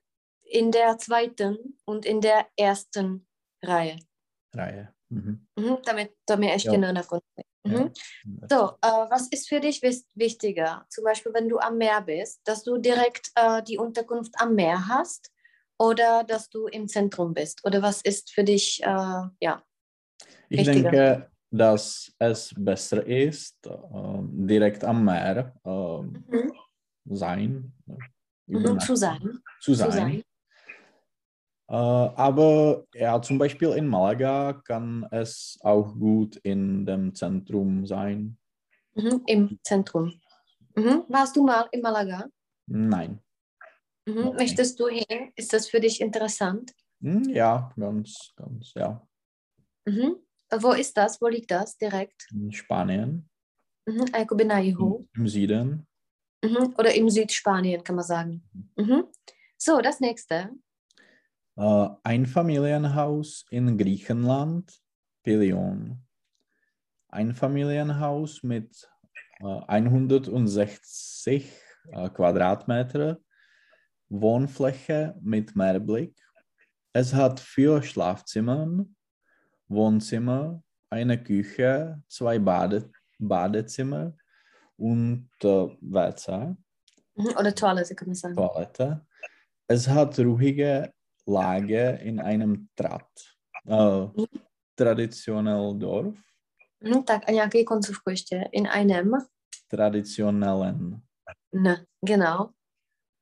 in der zweiten und in der ersten Reihe. Reihe. Mhm. Damit, damit ještě Jo. ne na konci. Mhm. So, äh, was ist für dich wichtiger? Zum Beispiel, wenn du am Meer bist, dass du direkt äh, die Unterkunft am Meer hast oder dass du im Zentrum bist? Oder was ist für dich, äh, ja? Ich denke, dass es besser ist, äh, direkt am Meer äh, Mhm. sein. äh, Mhm. Zu sein. Zu Zu sein. Äh, aber ja, zum Beispiel in Malaga kann es auch gut in dem Zentrum sein. Mhm. Im Zentrum. Mhm. Warst du mal in Malaga? Nein. Mhm. Möchtest du hin? Ist das für dich interessant? Hm, ja, ganz, ganz, ja. Mhm. Wo ist das? Wo liegt das direkt? In Spanien, Mhm. Jihu. im Süden. Mhm. Oder im Südspanien, kann man sagen. Mhm. So, das nächste. Äh, ein Familienhaus in Griechenland, Pelion. Ein Familienhaus mit äh, 160 äh, Quadratmeter Wohnfläche mit Meerblick. Es hat vier Schlafzimmer, Wohnzimmer, eine Küche, zwei Bade Badezimmer und äh, WC. Mhm. Oder Toilette, kann man sagen. Toilette. Es hat ruhige Lage in einem Trat. Äh, traditionell Dorf. Mhm. Tak a nějaký koncovku ještě. In einem. Traditionellen Ne, genau.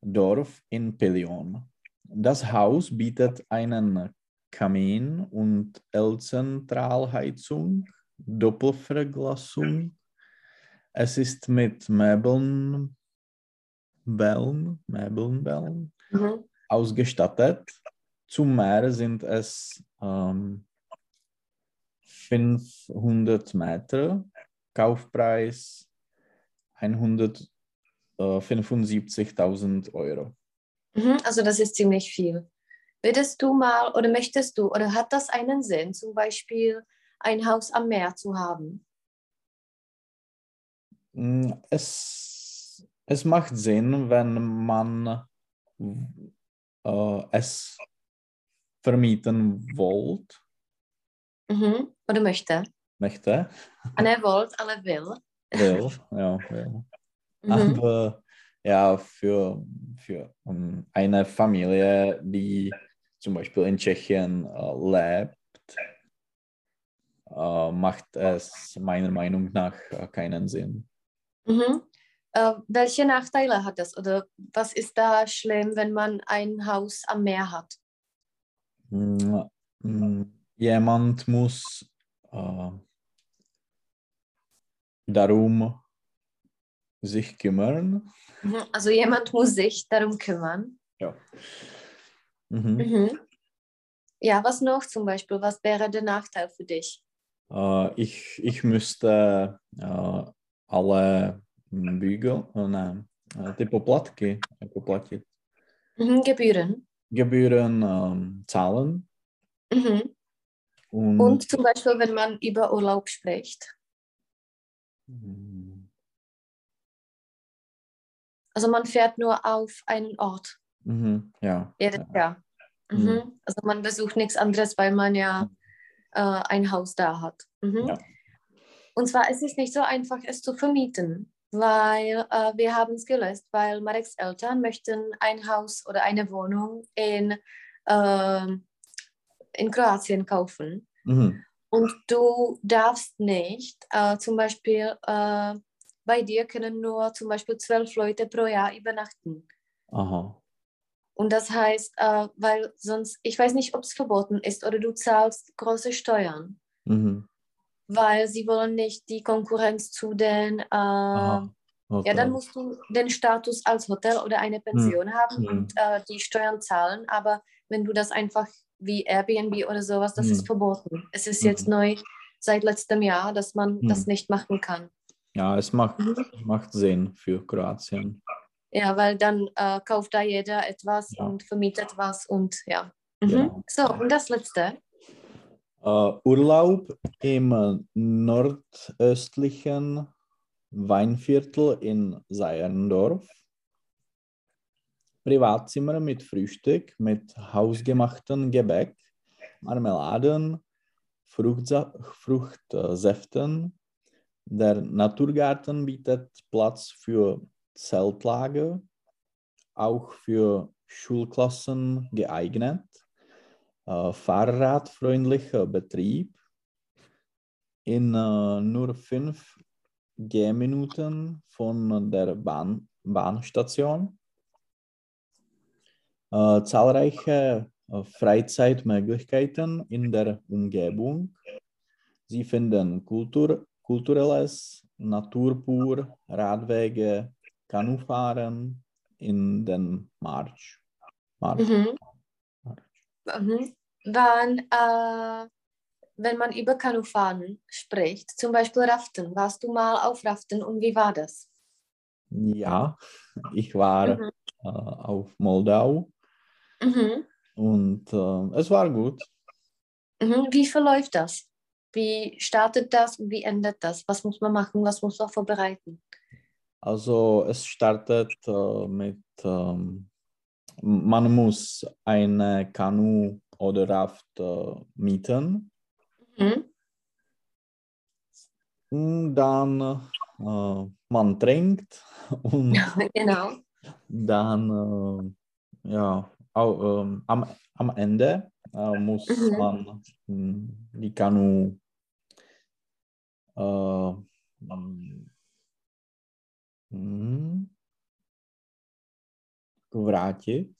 Dorf in Pelion. Das Haus bietet einen Kamin und L-Zentralheizung, Doppelverglasung. Es ist mit Möbeln, Bällen, Möbeln, Bällen Mhm. ausgestattet. Zum Meer sind es ähm, 500 Meter, Kaufpreis äh, 75.000 Euro. Mhm, also das ist ziemlich viel. Würdest du mal oder möchtest du oder hat das einen Sinn, zum Beispiel ein Haus am Meer zu haben? Mm, Es, es macht Sinn, wenn man äh, es vermieten wollt, Mhm. Oder möchte? möchte. Anne wollt, alle will. Will, ja, will. Mhm. Aber ja, für, für ähm, eine Familie, die zum Beispiel in Tschechien äh, lebt, äh, macht es meiner Meinung nach äh, keinen Sinn. Mhm. Äh, welche Nachteile hat das oder was ist da schlimm, wenn man ein Haus am Meer hat? Mm, mm, Jemand muss äh, darum sich kümmern. Mhm. Also jemand muss sich darum kümmern. Ja. Mhm. Mhm. Ja, was noch zum Beispiel? Was wäre der Nachteil für dich? Äh, ich, ich müsste äh, alle Bügel, äh, nein, äh, ty poplatky, jako platit, Mhm. Gebühren. Gebühren ähm, zahlen. Mhm. Und, Und zum Beispiel, wenn man über Urlaub spricht. Mm, Also man fährt nur auf einen Ort mhm, ja. jedes ja. Jahr. Mhm. Mhm. Also man besucht nichts anderes, weil man ja äh, ein Haus da hat. Mhm. Ja. Und zwar ist es nicht so einfach, es zu vermieten, weil äh, wir haben es gelöst, weil Mareks Eltern möchten ein Haus oder eine Wohnung in, ähm, in Kroatien kaufen. Mhm. Und du darfst nicht, äh, zum Beispiel, äh, bei dir können nur zum Beispiel zwölf Leute pro Jahr übernachten. Aha. Und das heißt, äh, weil sonst, ich weiß nicht, ob es verboten ist oder du zahlst große Steuern, Mhm. Weil sie wollen nicht die Konkurrenz zu den, äh, Aha. ja, dann musst du den Status als Hotel oder eine Pension haben Mhm. und äh, die Steuern zahlen, aber wenn du das einfach wie Airbnb oder sowas, das Mhm. ist verboten. Es ist Mhm. jetzt neu seit letztem Jahr, dass man das Mhm. nicht machen kann. Ja, es macht, Mhm. macht Sinn für Kroatien. Ja, weil dann äh, kauft da jeder etwas Ja. und vermietet was und ja. Mhm. Genau. So, und das letzte. Äh, Urlaub im nordöstlichen Weinviertel in Seyerndorf. Privatzimmer mit Frühstück, mit hausgemachten Gebäck, Marmeladen, Fruchtsa Fruchtsäften. Der Naturgarten bietet Platz für Zeltlager, auch für Schulklassen geeignet. Äh, fahrradfreundlicher Betrieb. In äh, nur fünf Gehminuten von der Bahn Bahnstation. Äh, zahlreiche äh, Freizeitmöglichkeiten in der Umgebung. Sie finden Kultur, kulturelles, Natur pur, Radwege, Kanufahren in den March. March. Mhm. Mhm. Wann, äh, wenn man über Kanufahren spricht, zum Beispiel Raften, warst du mal auf Raften und wie war das? Ja, ich war Mhm. äh, auf Moldau Mhm. und äh, es war gut. Mhm. Wie verläuft das? Wie startet das und wie endet das? Was muss man machen? Was muss man vorbereiten? Also es startet äh, mit, ähm, man muss eine Kanu oder Raft äh, mieten Mhm. und dann äh, man trinkt und Genau. dann äh, ja, au, ähm, am, am Ende äh, muss Mhm. man mh, die Kanu äh, mh, vrátit,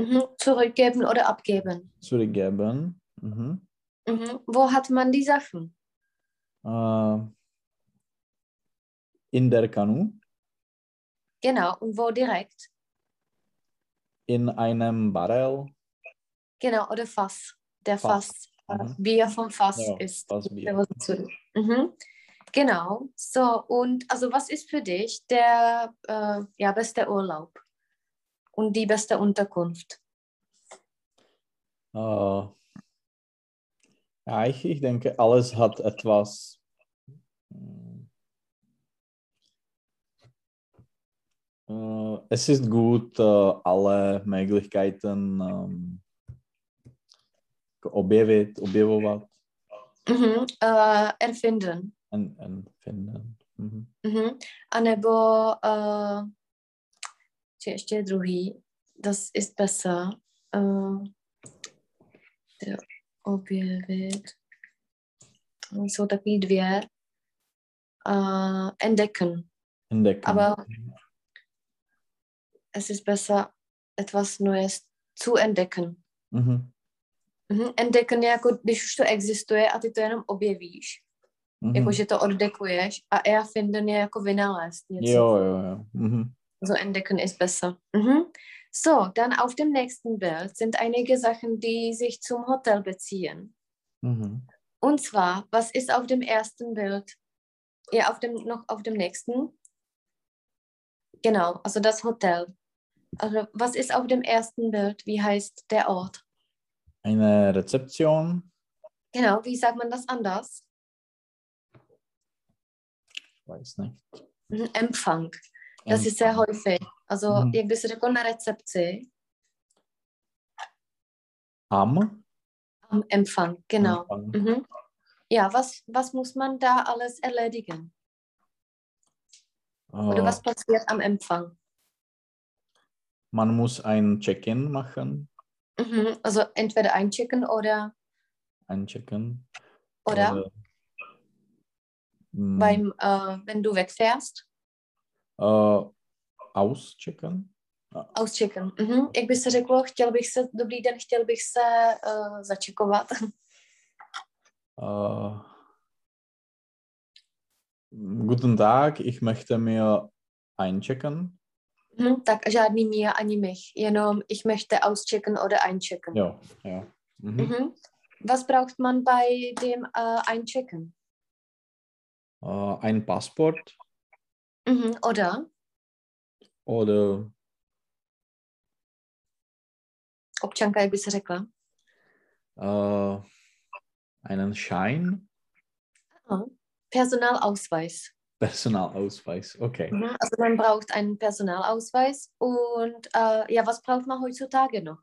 Mhm. Zurückgeben oder abgeben. zurückgeben. Mhm. Mhm. Wo hat man die Sachen? Äh, in der Kanu, Genau. Und wo direkt? in einem Barrel, Genau. Oder Fass. Der Fass. Fass. Mhm. Bier vom Fass Ja, ist. Fassbier. Mhm. Genau. So, und also was ist für dich der äh, ja, beste Urlaub und die beste Unterkunft? Äh, ja, ich, ich denke, alles hat etwas. Äh, es ist gut, äh, alle Möglichkeiten ähm, objevit, objevovat. Mhm, äh, erfinden. En, erfinden. Mhm. Mhm. A nebo uh, či ještě druhý, das ist besser. Uh, objevit. Jsou takový dvě. Uh, entdecken. Entdecken. Aber es ist besser, etwas Neues zu entdecken. Mhm. Mhm. Entdecken je jako, když už to existuje a ty to jenom objevíš. Mhm. Jako, že to oddekuješ a erfinden je jako vynalézt něco. Jo, jo, jo. Mhm. Also entdecken ist besser. Mhm. So, dann auf dem nächsten Bild sind einige Sachen, die sich zum Hotel beziehen. Mhm. Und zwar, was ist auf dem ersten Bild? Ja, auf dem, noch auf dem nächsten. Genau, also das Hotel. Also was ist auf dem ersten Bild? Wie heißt der Ort? Eine Rezeption. Genau, wie sagt man das anders? Ich weiß nicht. Mhm, Empfang. Das ist sehr häufig. Also, jak by se řeklo na recepci? Am. Am Empfang, genau. Empfang. Mhm. Ja, was, was muss man da alles erledigen? Oder Äh, was passiert am Empfang? man muss ein Check-in machen. Mhm. Also entweder einchecken oder, Ein Check-in. oder mm, beim, äh, wenn du wegfährst, äh, auschecken. auschecken. Mhm. Jak by se řeklo, chtěl bych se, dobrý den, chtěl bych se uh, začekovat. Äh, guten Tag, ich möchte mir einchecken. Mhm. Tak žádný mir ani mich, jenom ich möchte auschecken oder einchecken. Ja, ja. Mhm. Mhm. Was braucht man bei dem äh, Einchecken? Äh, ein Passport Mhm. Oder oder občanka, jak by se řekla? äh, einen Schein, Personalausweis. Personalausweis. Okay. Mhm. Also man braucht einen Personalausweis und äh, ja, was braucht man heutzutage noch?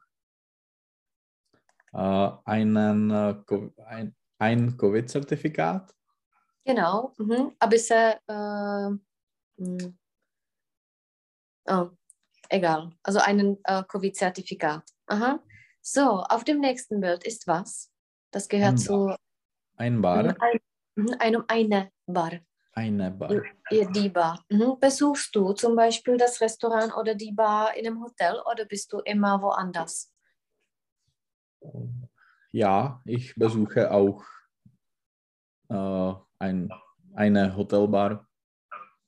Äh, einen, ein, ein Covid-Zertifikat. Genau, mhm. aby se äh, hm. oh, egal, also einen äh, Covid-Zertifikat. Aha. So, auf dem nächsten Bild ist was? Das gehört Ein zu Ein Bar. ein, mhm, einem eine Bar. Eine Bar. Ja, die Bar. Mhm. Besuchst du zum Beispiel das Restaurant oder die Bar in einem Hotel oder bist du immer woanders? Ja, ich besuche auch äh, ein, eine Hotelbar.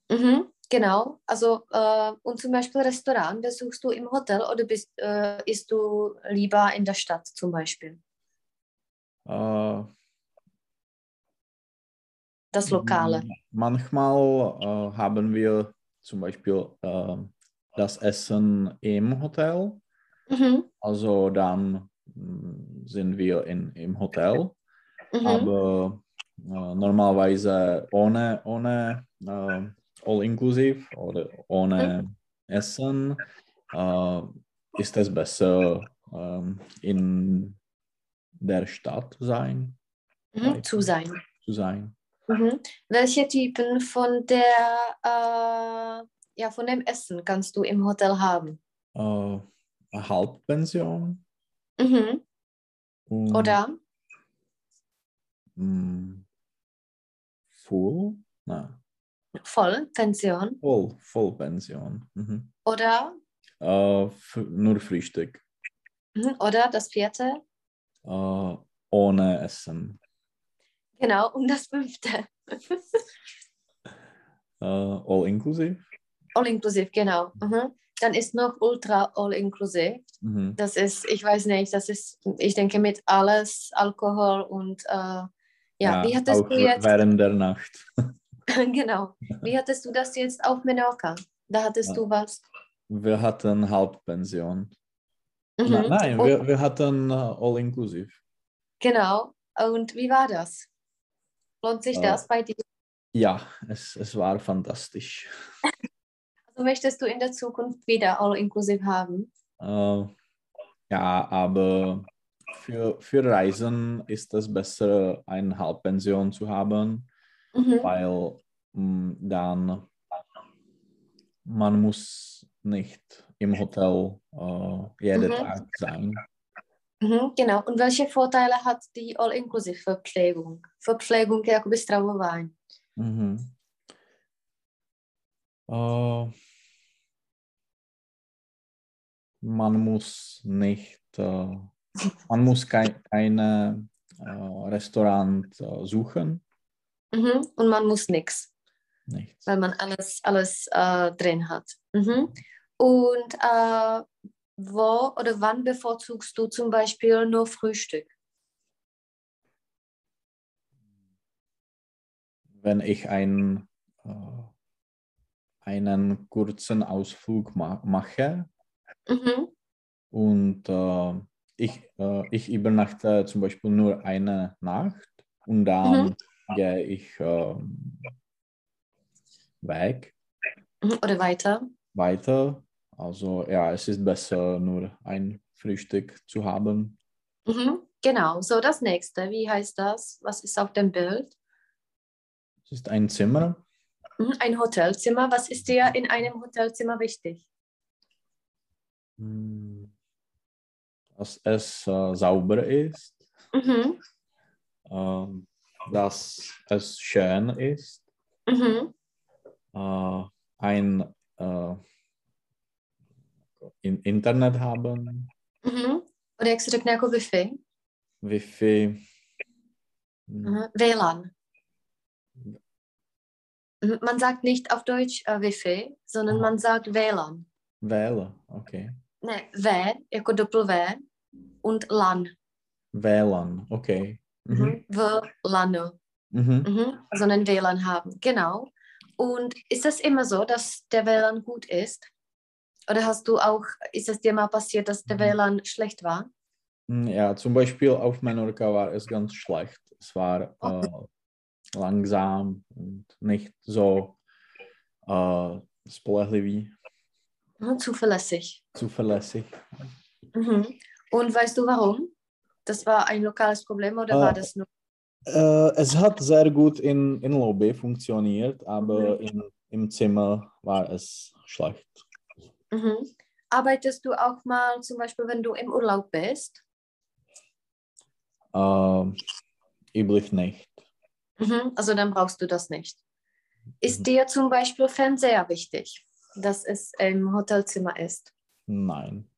Mhm, genau. Also äh, und zum Beispiel Restaurant besuchst du im Hotel oder bist äh, isst du lieber in der Stadt zum Beispiel? Äh, Das Lokale. Manchmal äh, haben wir zum Beispiel äh, das Essen im Hotel. Mhm. Also dann mm, sind wir in, im Hotel. Mhm. aber äh, normalerweise ohne, ohne äh, All-Inclusive oder ohne Essen äh, ist es besser ähm, in der Stadt sein, Mhm. Zu sein. zu sein. Mhm. Welche Typen von der äh, ja von dem Essen kannst du im Hotel haben? Äh, Halbpension Mhm. und Oder? mh, Full, na, Vollpension? Voll, Vollpension. Mhm. Oder? Äh, nur Frühstück, Mhm. Oder das vierte? äh, ohne Essen. Genau. Und das fünfte? Äh, All-Inclusive. All-inclusive, genau. Mhm. Dann ist noch Ultra All-inclusive. Mhm. Das ist, ich weiß nicht, das ist, ich denke, mit alles, Alkohol und äh, ja, wie hattest du jetzt? während der Nacht. genau. Wie hattest du das jetzt auf Menorca? Da hattest Ja. du was? Wir hatten Halbpension. Mhm. Nein, Und- wir, wir hatten äh, All-Inclusive. Genau. Und wie war das? Lohnt sich Äh, das bei dir? Ja, es, es war fantastisch. Also möchtest du in der Zukunft wieder All-Inclusive haben? Äh, ja, aber für, für Reisen ist es besser, eine Halbpension zu haben, Mhm. weil mh, dann man muss nicht im Hotel äh, jeden Mhm. Tag sein. Mhm, genau. Und welche Vorteile hat die All-Inclusive Verpflegung? Verpflegung jakoby stravování. Mhm. Äh, man muss nicht, äh, man muss kein, keine äh, Restaurant suchen, Mhm. Und man muss nichts, nichts. weil man alles, alles äh, drin hat. Mhm. Und äh, wo oder wann bevorzugst du zum Beispiel nur Frühstück? Wenn ich ein, äh, einen kurzen Ausflug ma mache Mhm. und äh, ich, äh, ich übernachte zum Beispiel nur eine Nacht und dann gehe ich ähm, weg. Oder weiter? weiter. Also ja, es ist besser, nur ein Frühstück zu haben. Mhm. Genau. So, das nächste. Wie heißt das? Was ist auf dem Bild? Es ist ein Zimmer. Mhm. Ein Hotelzimmer. Was ist dir in einem Hotelzimmer wichtig? hm, Dass es äh, sauber ist, Mhm. ähm, dass es schön ist, Mhm. äh, ein äh, in Internet haben, Mhm. Oder jak se řekne jako Wi-Fi? Wi-Fi, hm, Mhm. WLAN. Man sagt nicht auf Deutsch äh, Wi-Fi, sondern Aha. man sagt WLAN. WLAN, okay. Ne, W jako doppel W und LAN. WLAN, okay. Mhm. Mhm. WLAN. Mhm. Mhm. Sondern WLAN haben. Genau. Und ist das immer so, dass der WLAN gut ist? Oder hast du auch, ist es dir mal passiert, dass der Mhm. WLAN schlecht war? Hm, Ja, zum Beispiel auf Menorca war es ganz schlecht. Es war äh, langsam und nicht so äh, spolehlivý, Mhm. Zuverlässig. zuverlässig. Mhm. Und weißt du warum? Das war ein lokales Problem oder Äh, war das nur? Äh, es hat sehr gut in, in Lobby funktioniert, aber Mhm. in, im Zimmer war es schlecht. Mhm. Arbeitest du auch mal zum Beispiel, wenn du im Urlaub bist? Äh, üblich nicht. Mhm. Also dann brauchst du das nicht. Ist Mhm. dir zum Beispiel Fernseher wichtig, dass es im Hotelzimmer ist? Nein.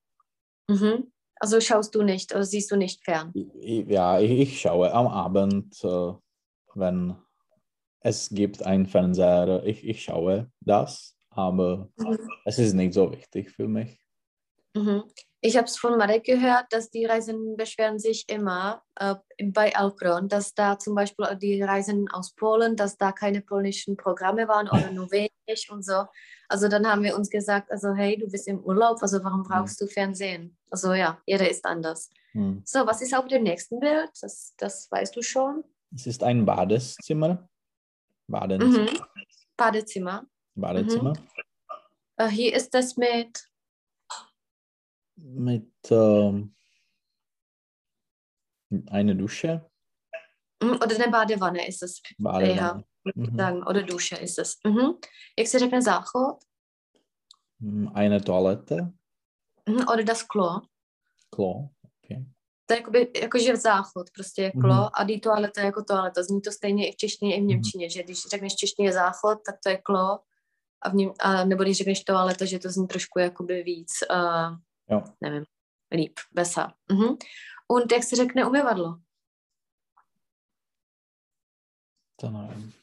Mhm. Also schaust du nicht oder siehst du nicht fern? Ja, ich, ich schaue am Abend, äh, wenn es gibt einen Fernseher, ich, ich schaue das, aber Mhm. es ist nicht so wichtig für mich. Mhm. Ich habe es von Marek gehört, dass die Reisenden beschweren sich immer äh, bei Alkron, dass da zum Beispiel die Reisenden aus Polen, dass da keine polnischen Programme waren oder nur wenig und so. Also dann haben wir uns gesagt, also hey, du bist im Urlaub, also warum brauchst du Fernsehen? Also ja, jeder ist anders. Hm. So, was ist auf dem nächsten Bild? Das, das weißt du schon. Es ist ein Badezimmer. Badezimmer. Mhm. Badezimmer. Badezimmer. Äh, hier ist es mit, Mit ähm, einer Dusche. mhm, oder eine Badewanne ist es. Badewanne. Mhm. sagen, oder Dusche ist es. Mhm. Jak se řekne záchod? Eine Toilette. Mhm. Oder das Klo. Klo. Okay. To je jakoby, jakože záchod, prostě je klo Mhm. a dý toaleta jako toaleta. Zní to stejně i v češtině, i v Mhm. němčině, že když řekneš v češtině záchod, tak to je klo, a v něm, a nebo když řekneš toaleta, že to zní trošku jakoby víc, uh, Jo. nevím, líp, besa. Mhm. Und jak se řekne umyvadlo? To nevím.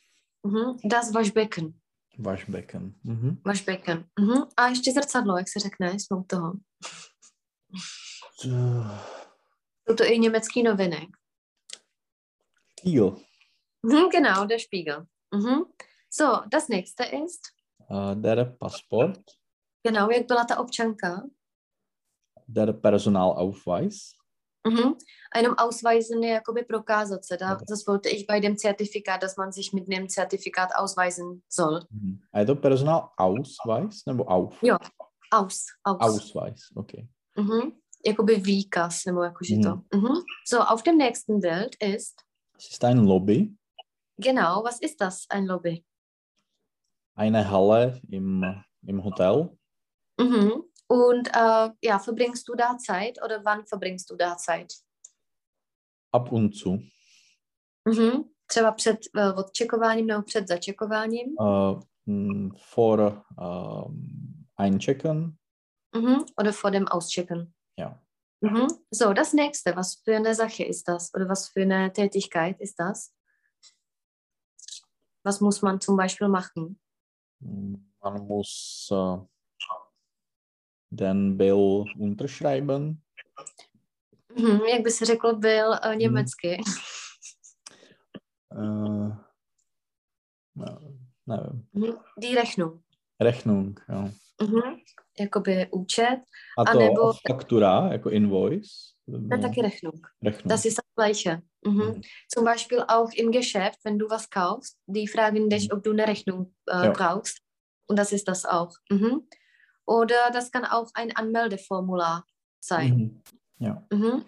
Mhm. Das Waschbecken. Waschbecken. Mhm. Waschbecken. Mhm. A ještě zrcadlo, jak se řekne, jsme u toho. Jsou to i německý noviny. Spiegel. Mhm, genau, der Spiegel. Mhm. So, das nächste ist, Uh, der Passport, genau, jak byla ta občanka? der Personalausweis, Mhm. Einem Ausweisen jakoby prokázat se. Da, Okay. das wollte ich bei dem Zertifikat, dass man sich mit dem Zertifikat ausweisen soll. Mhm. A to personalausweis nebo auf? Jo. Aus, aus. Ausweis, okay. Mhm. Jakoby výkaz, nebo jakože to. Mhm. So, auf dem nächsten Bild ist, Es ist ein Lobby, genau, was ist das, ein Lobby? eine Halle im, im Hotel. Mhm. Und äh, ja, verbringst du da Zeit oder wann verbringst du da Zeit? Ab und zu. Mhm. Třeba před uh, odčekováním nebo před začekováním. Äh, mh, vor ähm, Einchecken. Mhm. Oder vor dem Auschecken. Ja. Mhm. So, das nächste, was für eine Sache ist das? Oder was für eine Tätigkeit ist das? Was muss man zum Beispiel machen? Man muss äh, den Bill unterschreiben. Mhm. Jak by se řekl, byl uh, německy. Äh, ja, nevím. Mhm. Die Rechnung. Rechnung, ja. Mhm. Jakoby účet. A A to nebo- faktura, jako invoice. To je taky Rechnung. Rechnung. Das ist das Gleiche. Mhm. Mhm. Zum Beispiel auch im Geschäft, wenn du was kaufst, die fragen dich, ob du eine Rechnung äh, Ja. brauchst. Und das ist das auch. Mhm. Oder das kann auch ein Anmeldeformular sein. Mhm. Ja. Mhm.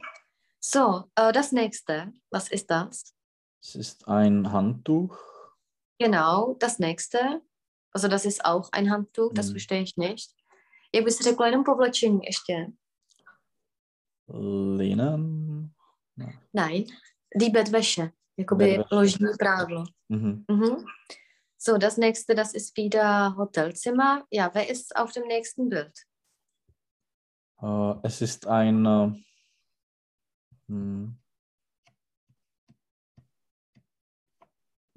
So, äh, das nächste, was ist das? Es ist ein Handtuch. Genau, das nächste. Also das ist auch ein Handtuch, das Mhm. verstehe ich nicht. Jak bys řekla jenom povlečení ještě? Linen. Nein, die Bettwäsche, jakoby Bettwäsche. ložní prádlo. Mhm. Mhm. So, das nächste, das ist wieder Hotelzimmer. Ja, wer ist auf dem nächsten Bild? Äh, es ist ein. Hm,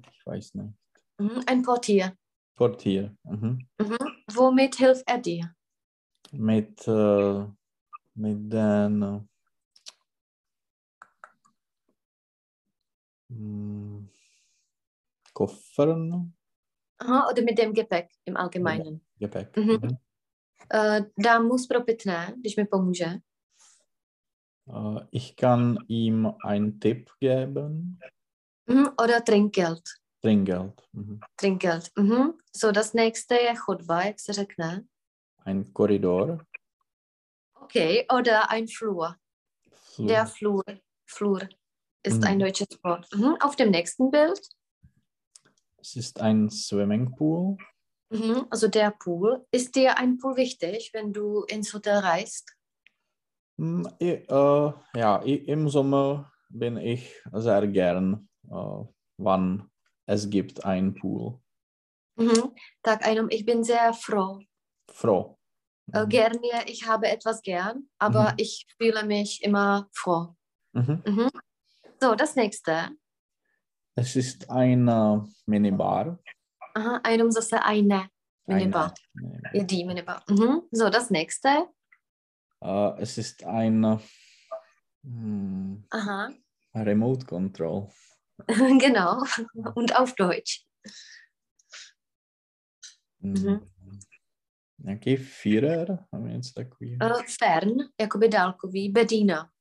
ich weiß nicht. Mhm. Ein Portier. Portier. Mhm. Mhm. Womit hilft er dir? Mit, äh, mit den. Hm, Koffern. Aha, oder mit dem Gepäck im Allgemeinen. Gepäck. Mhm. Mhm. Äh, dám mu spropitné, když mi pomůže. Äh, ich kann ihm einen Tipp geben. Mhm. Oder Trinkgeld. Trinkgeld. Mhm. Trinkgeld. Mhm. So, das nächste je chodba, jak se řekne. Ein Korridor. Okay, oder ein Flur. Flur. Der Flur. Flur ist Mhm. ein deutsches Wort. Mhm. Auf dem nächsten Bild. Es ist ein Swimmingpool. Mhm. Also der Pool. Ist dir ein Pool wichtig, wenn du ins Hotel reist? Hm, i- äh, ja, i- im Sommer bin ich sehr gern, äh, wann es gibt einen Pool. Mhm. A jenom ich bin sehr froh. Froh. Äh, Mhm. gerne, ich habe etwas gern, aber Mhm. ich fühle mich immer froh. Mhm. Mhm. So, das nächste. Es ist eine Minibar. Aha, einem zase eine Minibar. Eine Minibar. Ja, die Minibar. Mhm. So, das nächste. Äh, es ist ein hm, Aha, Remote Control. genau. Und auf Deutsch. Hm, Mhm. Nějaký Führer? Mám něco takový. Äh, fern, jakoby dálkový, Bedina.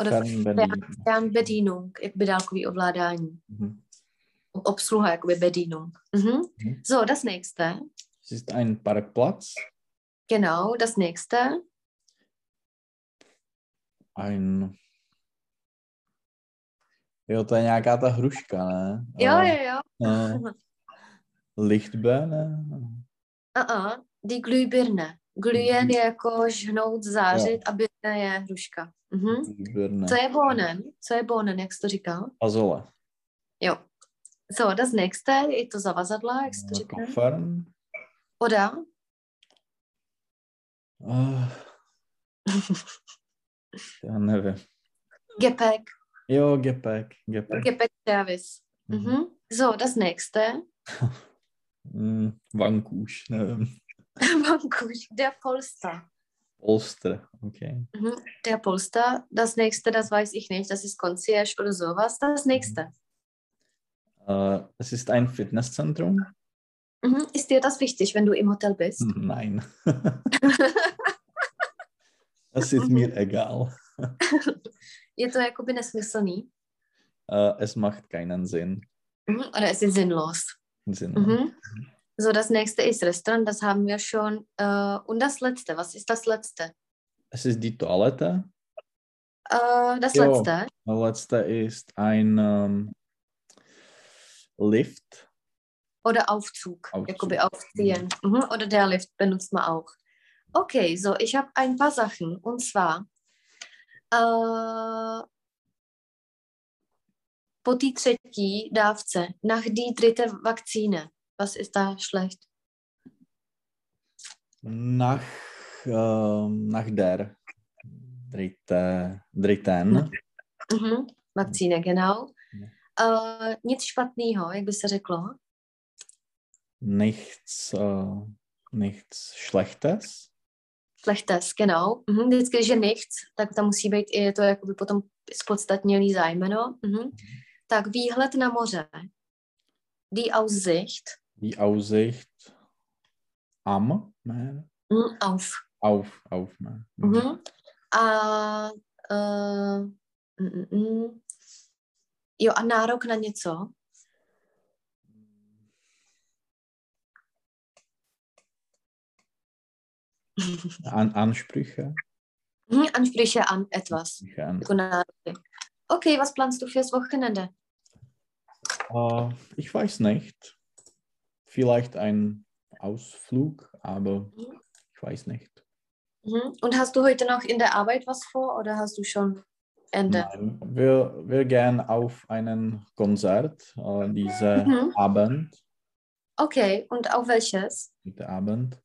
Oder Fernbedienung. fern, Fernbedienung, jakoby dálkový ovládání. Mhm. Obsluha, jakoby Bedienung. Mhm. Mhm. So, das nächste. Es ist ein Parkplatz. Genau, das nächste. Ein... Jo, to je nějaká ta hruška, ne? Jo, Eh, jo, jo. eh, Lichtbirne? Uh-uh. Die Glühbirne. Glühen je jako žhnout, zářit a birne je hruška. Mhm. Lichtbirne. Co je bonen? Co je bonen, jak jsi to říkal? Azole. Jo. So, das nächste je to zavazadla, jak jsi to říkal. Koffern. Oda. Uh, já nevím. Gepäck. Jo, Gepäck. Gepäck. Gepäck Service. Mhm. Mhm. So, das nächste. Mm, vankůš, nevím. Vankuš. Der Polster. Polster, okay. Mhm. Der Polster. Das nächste, das weiß ich nicht. Das ist Concierge oder sowas. Das nächste. Uh, es ist ein Fitnesszentrum. Mhm. Ist dir das wichtig, wenn du im Hotel bist? Nein. das ist mir egal. Je to jakoby nesmyslný? Äh, es macht keinen Sinn. Mhm. Oder es ist sinnlos? Sinnlos. Mhm. So, das nächste ist Restaurant, das haben wir schon. Äh, und das letzte, was ist das letzte? Es ist die Toilette. Äh, das Jo. letzte. Das letzte ist ein ähm, Lift. Oder Aufzug, Aufzug. jakoby aufziehen. Mhm. Oder der Lift benutzt man auch. Okay, so, ich habe ein paar Sachen. Und zwar, äh, po té třetí dávce, nach die dritte Vakzine. Was ist da schlecht? Nach, ähm, nach der dritte, dritten. Mhm. Vakcína, genau. Ja. Uh, nic špatného, jak by se řeklo. Nichts, äh, nichts Schlechtes. Schlechtes, genau. Mhm. Vždycky, když je nichts, tak tam musí být i to jakoby potom spodstatnělý zájmeno. Mhm. Tak výhled na moře. Die Aussicht Die Aussicht am Meer. mhm. auf. Auf, auf Meer. Mhm. A, uh, mm, mm, mm. jo, a nárok na něco. An Ansprüche. Mhm. Ansprüche an etwas. Ansprüche an. Okay, was planst du fürs Wochenende? Äh, ich weiß nicht. Vielleicht ein Ausflug, aber ich weiß nicht. Mhm. Und hast du heute noch in der Arbeit was vor oder hast du schon Ende? Nein, wir, wir gehen auf einen Konzert äh, diesen Mhm. Abend. Okay, und auf welches? Heute Abend.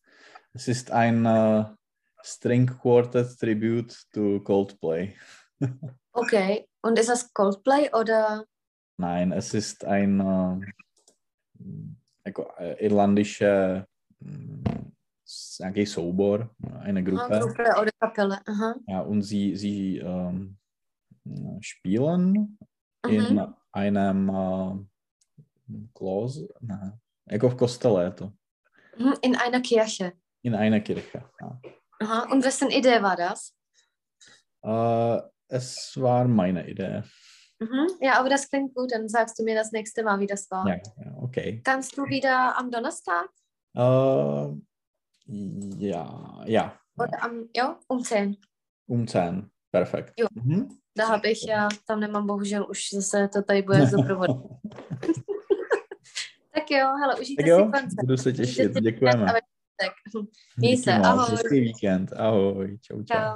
Es ist ein äh, String Quartet Tribute to Coldplay. Okay, und ist das Coldplay oder? Nein, es ist ein äh, jako, äh, irlandische mm, nějaký soubor, eine Gruppe. Gruppe oder Kapelle? Aha. Ja, und sie, sie ähm, spielen in Mhm. einem äh, Klos, ne, jako v kostele je to, Mhm, In einer Kirche. in einer Kirche. Ja. Aha. Und wessen Idee war das? Äh, es war meine Idee. Mhm. Ja, aber das klingt gut. Dann sagst du mir das nächste Mal, wie das war. Ja, ja okay. Kannst du wieder am Donnerstag Äh, ja, ja, oder am, jo, um 10? um 10. Perfekt. Jo. Mhm. Da habe ich ja, tam nemám bohužel už zase to tady bude z doprovodu. tak jo, hele, užijte Tak jo, si koncert. budu se těšit, děkujeme. měj se, ahoj. hezký víkend, ahoj, čau, čau. Čau.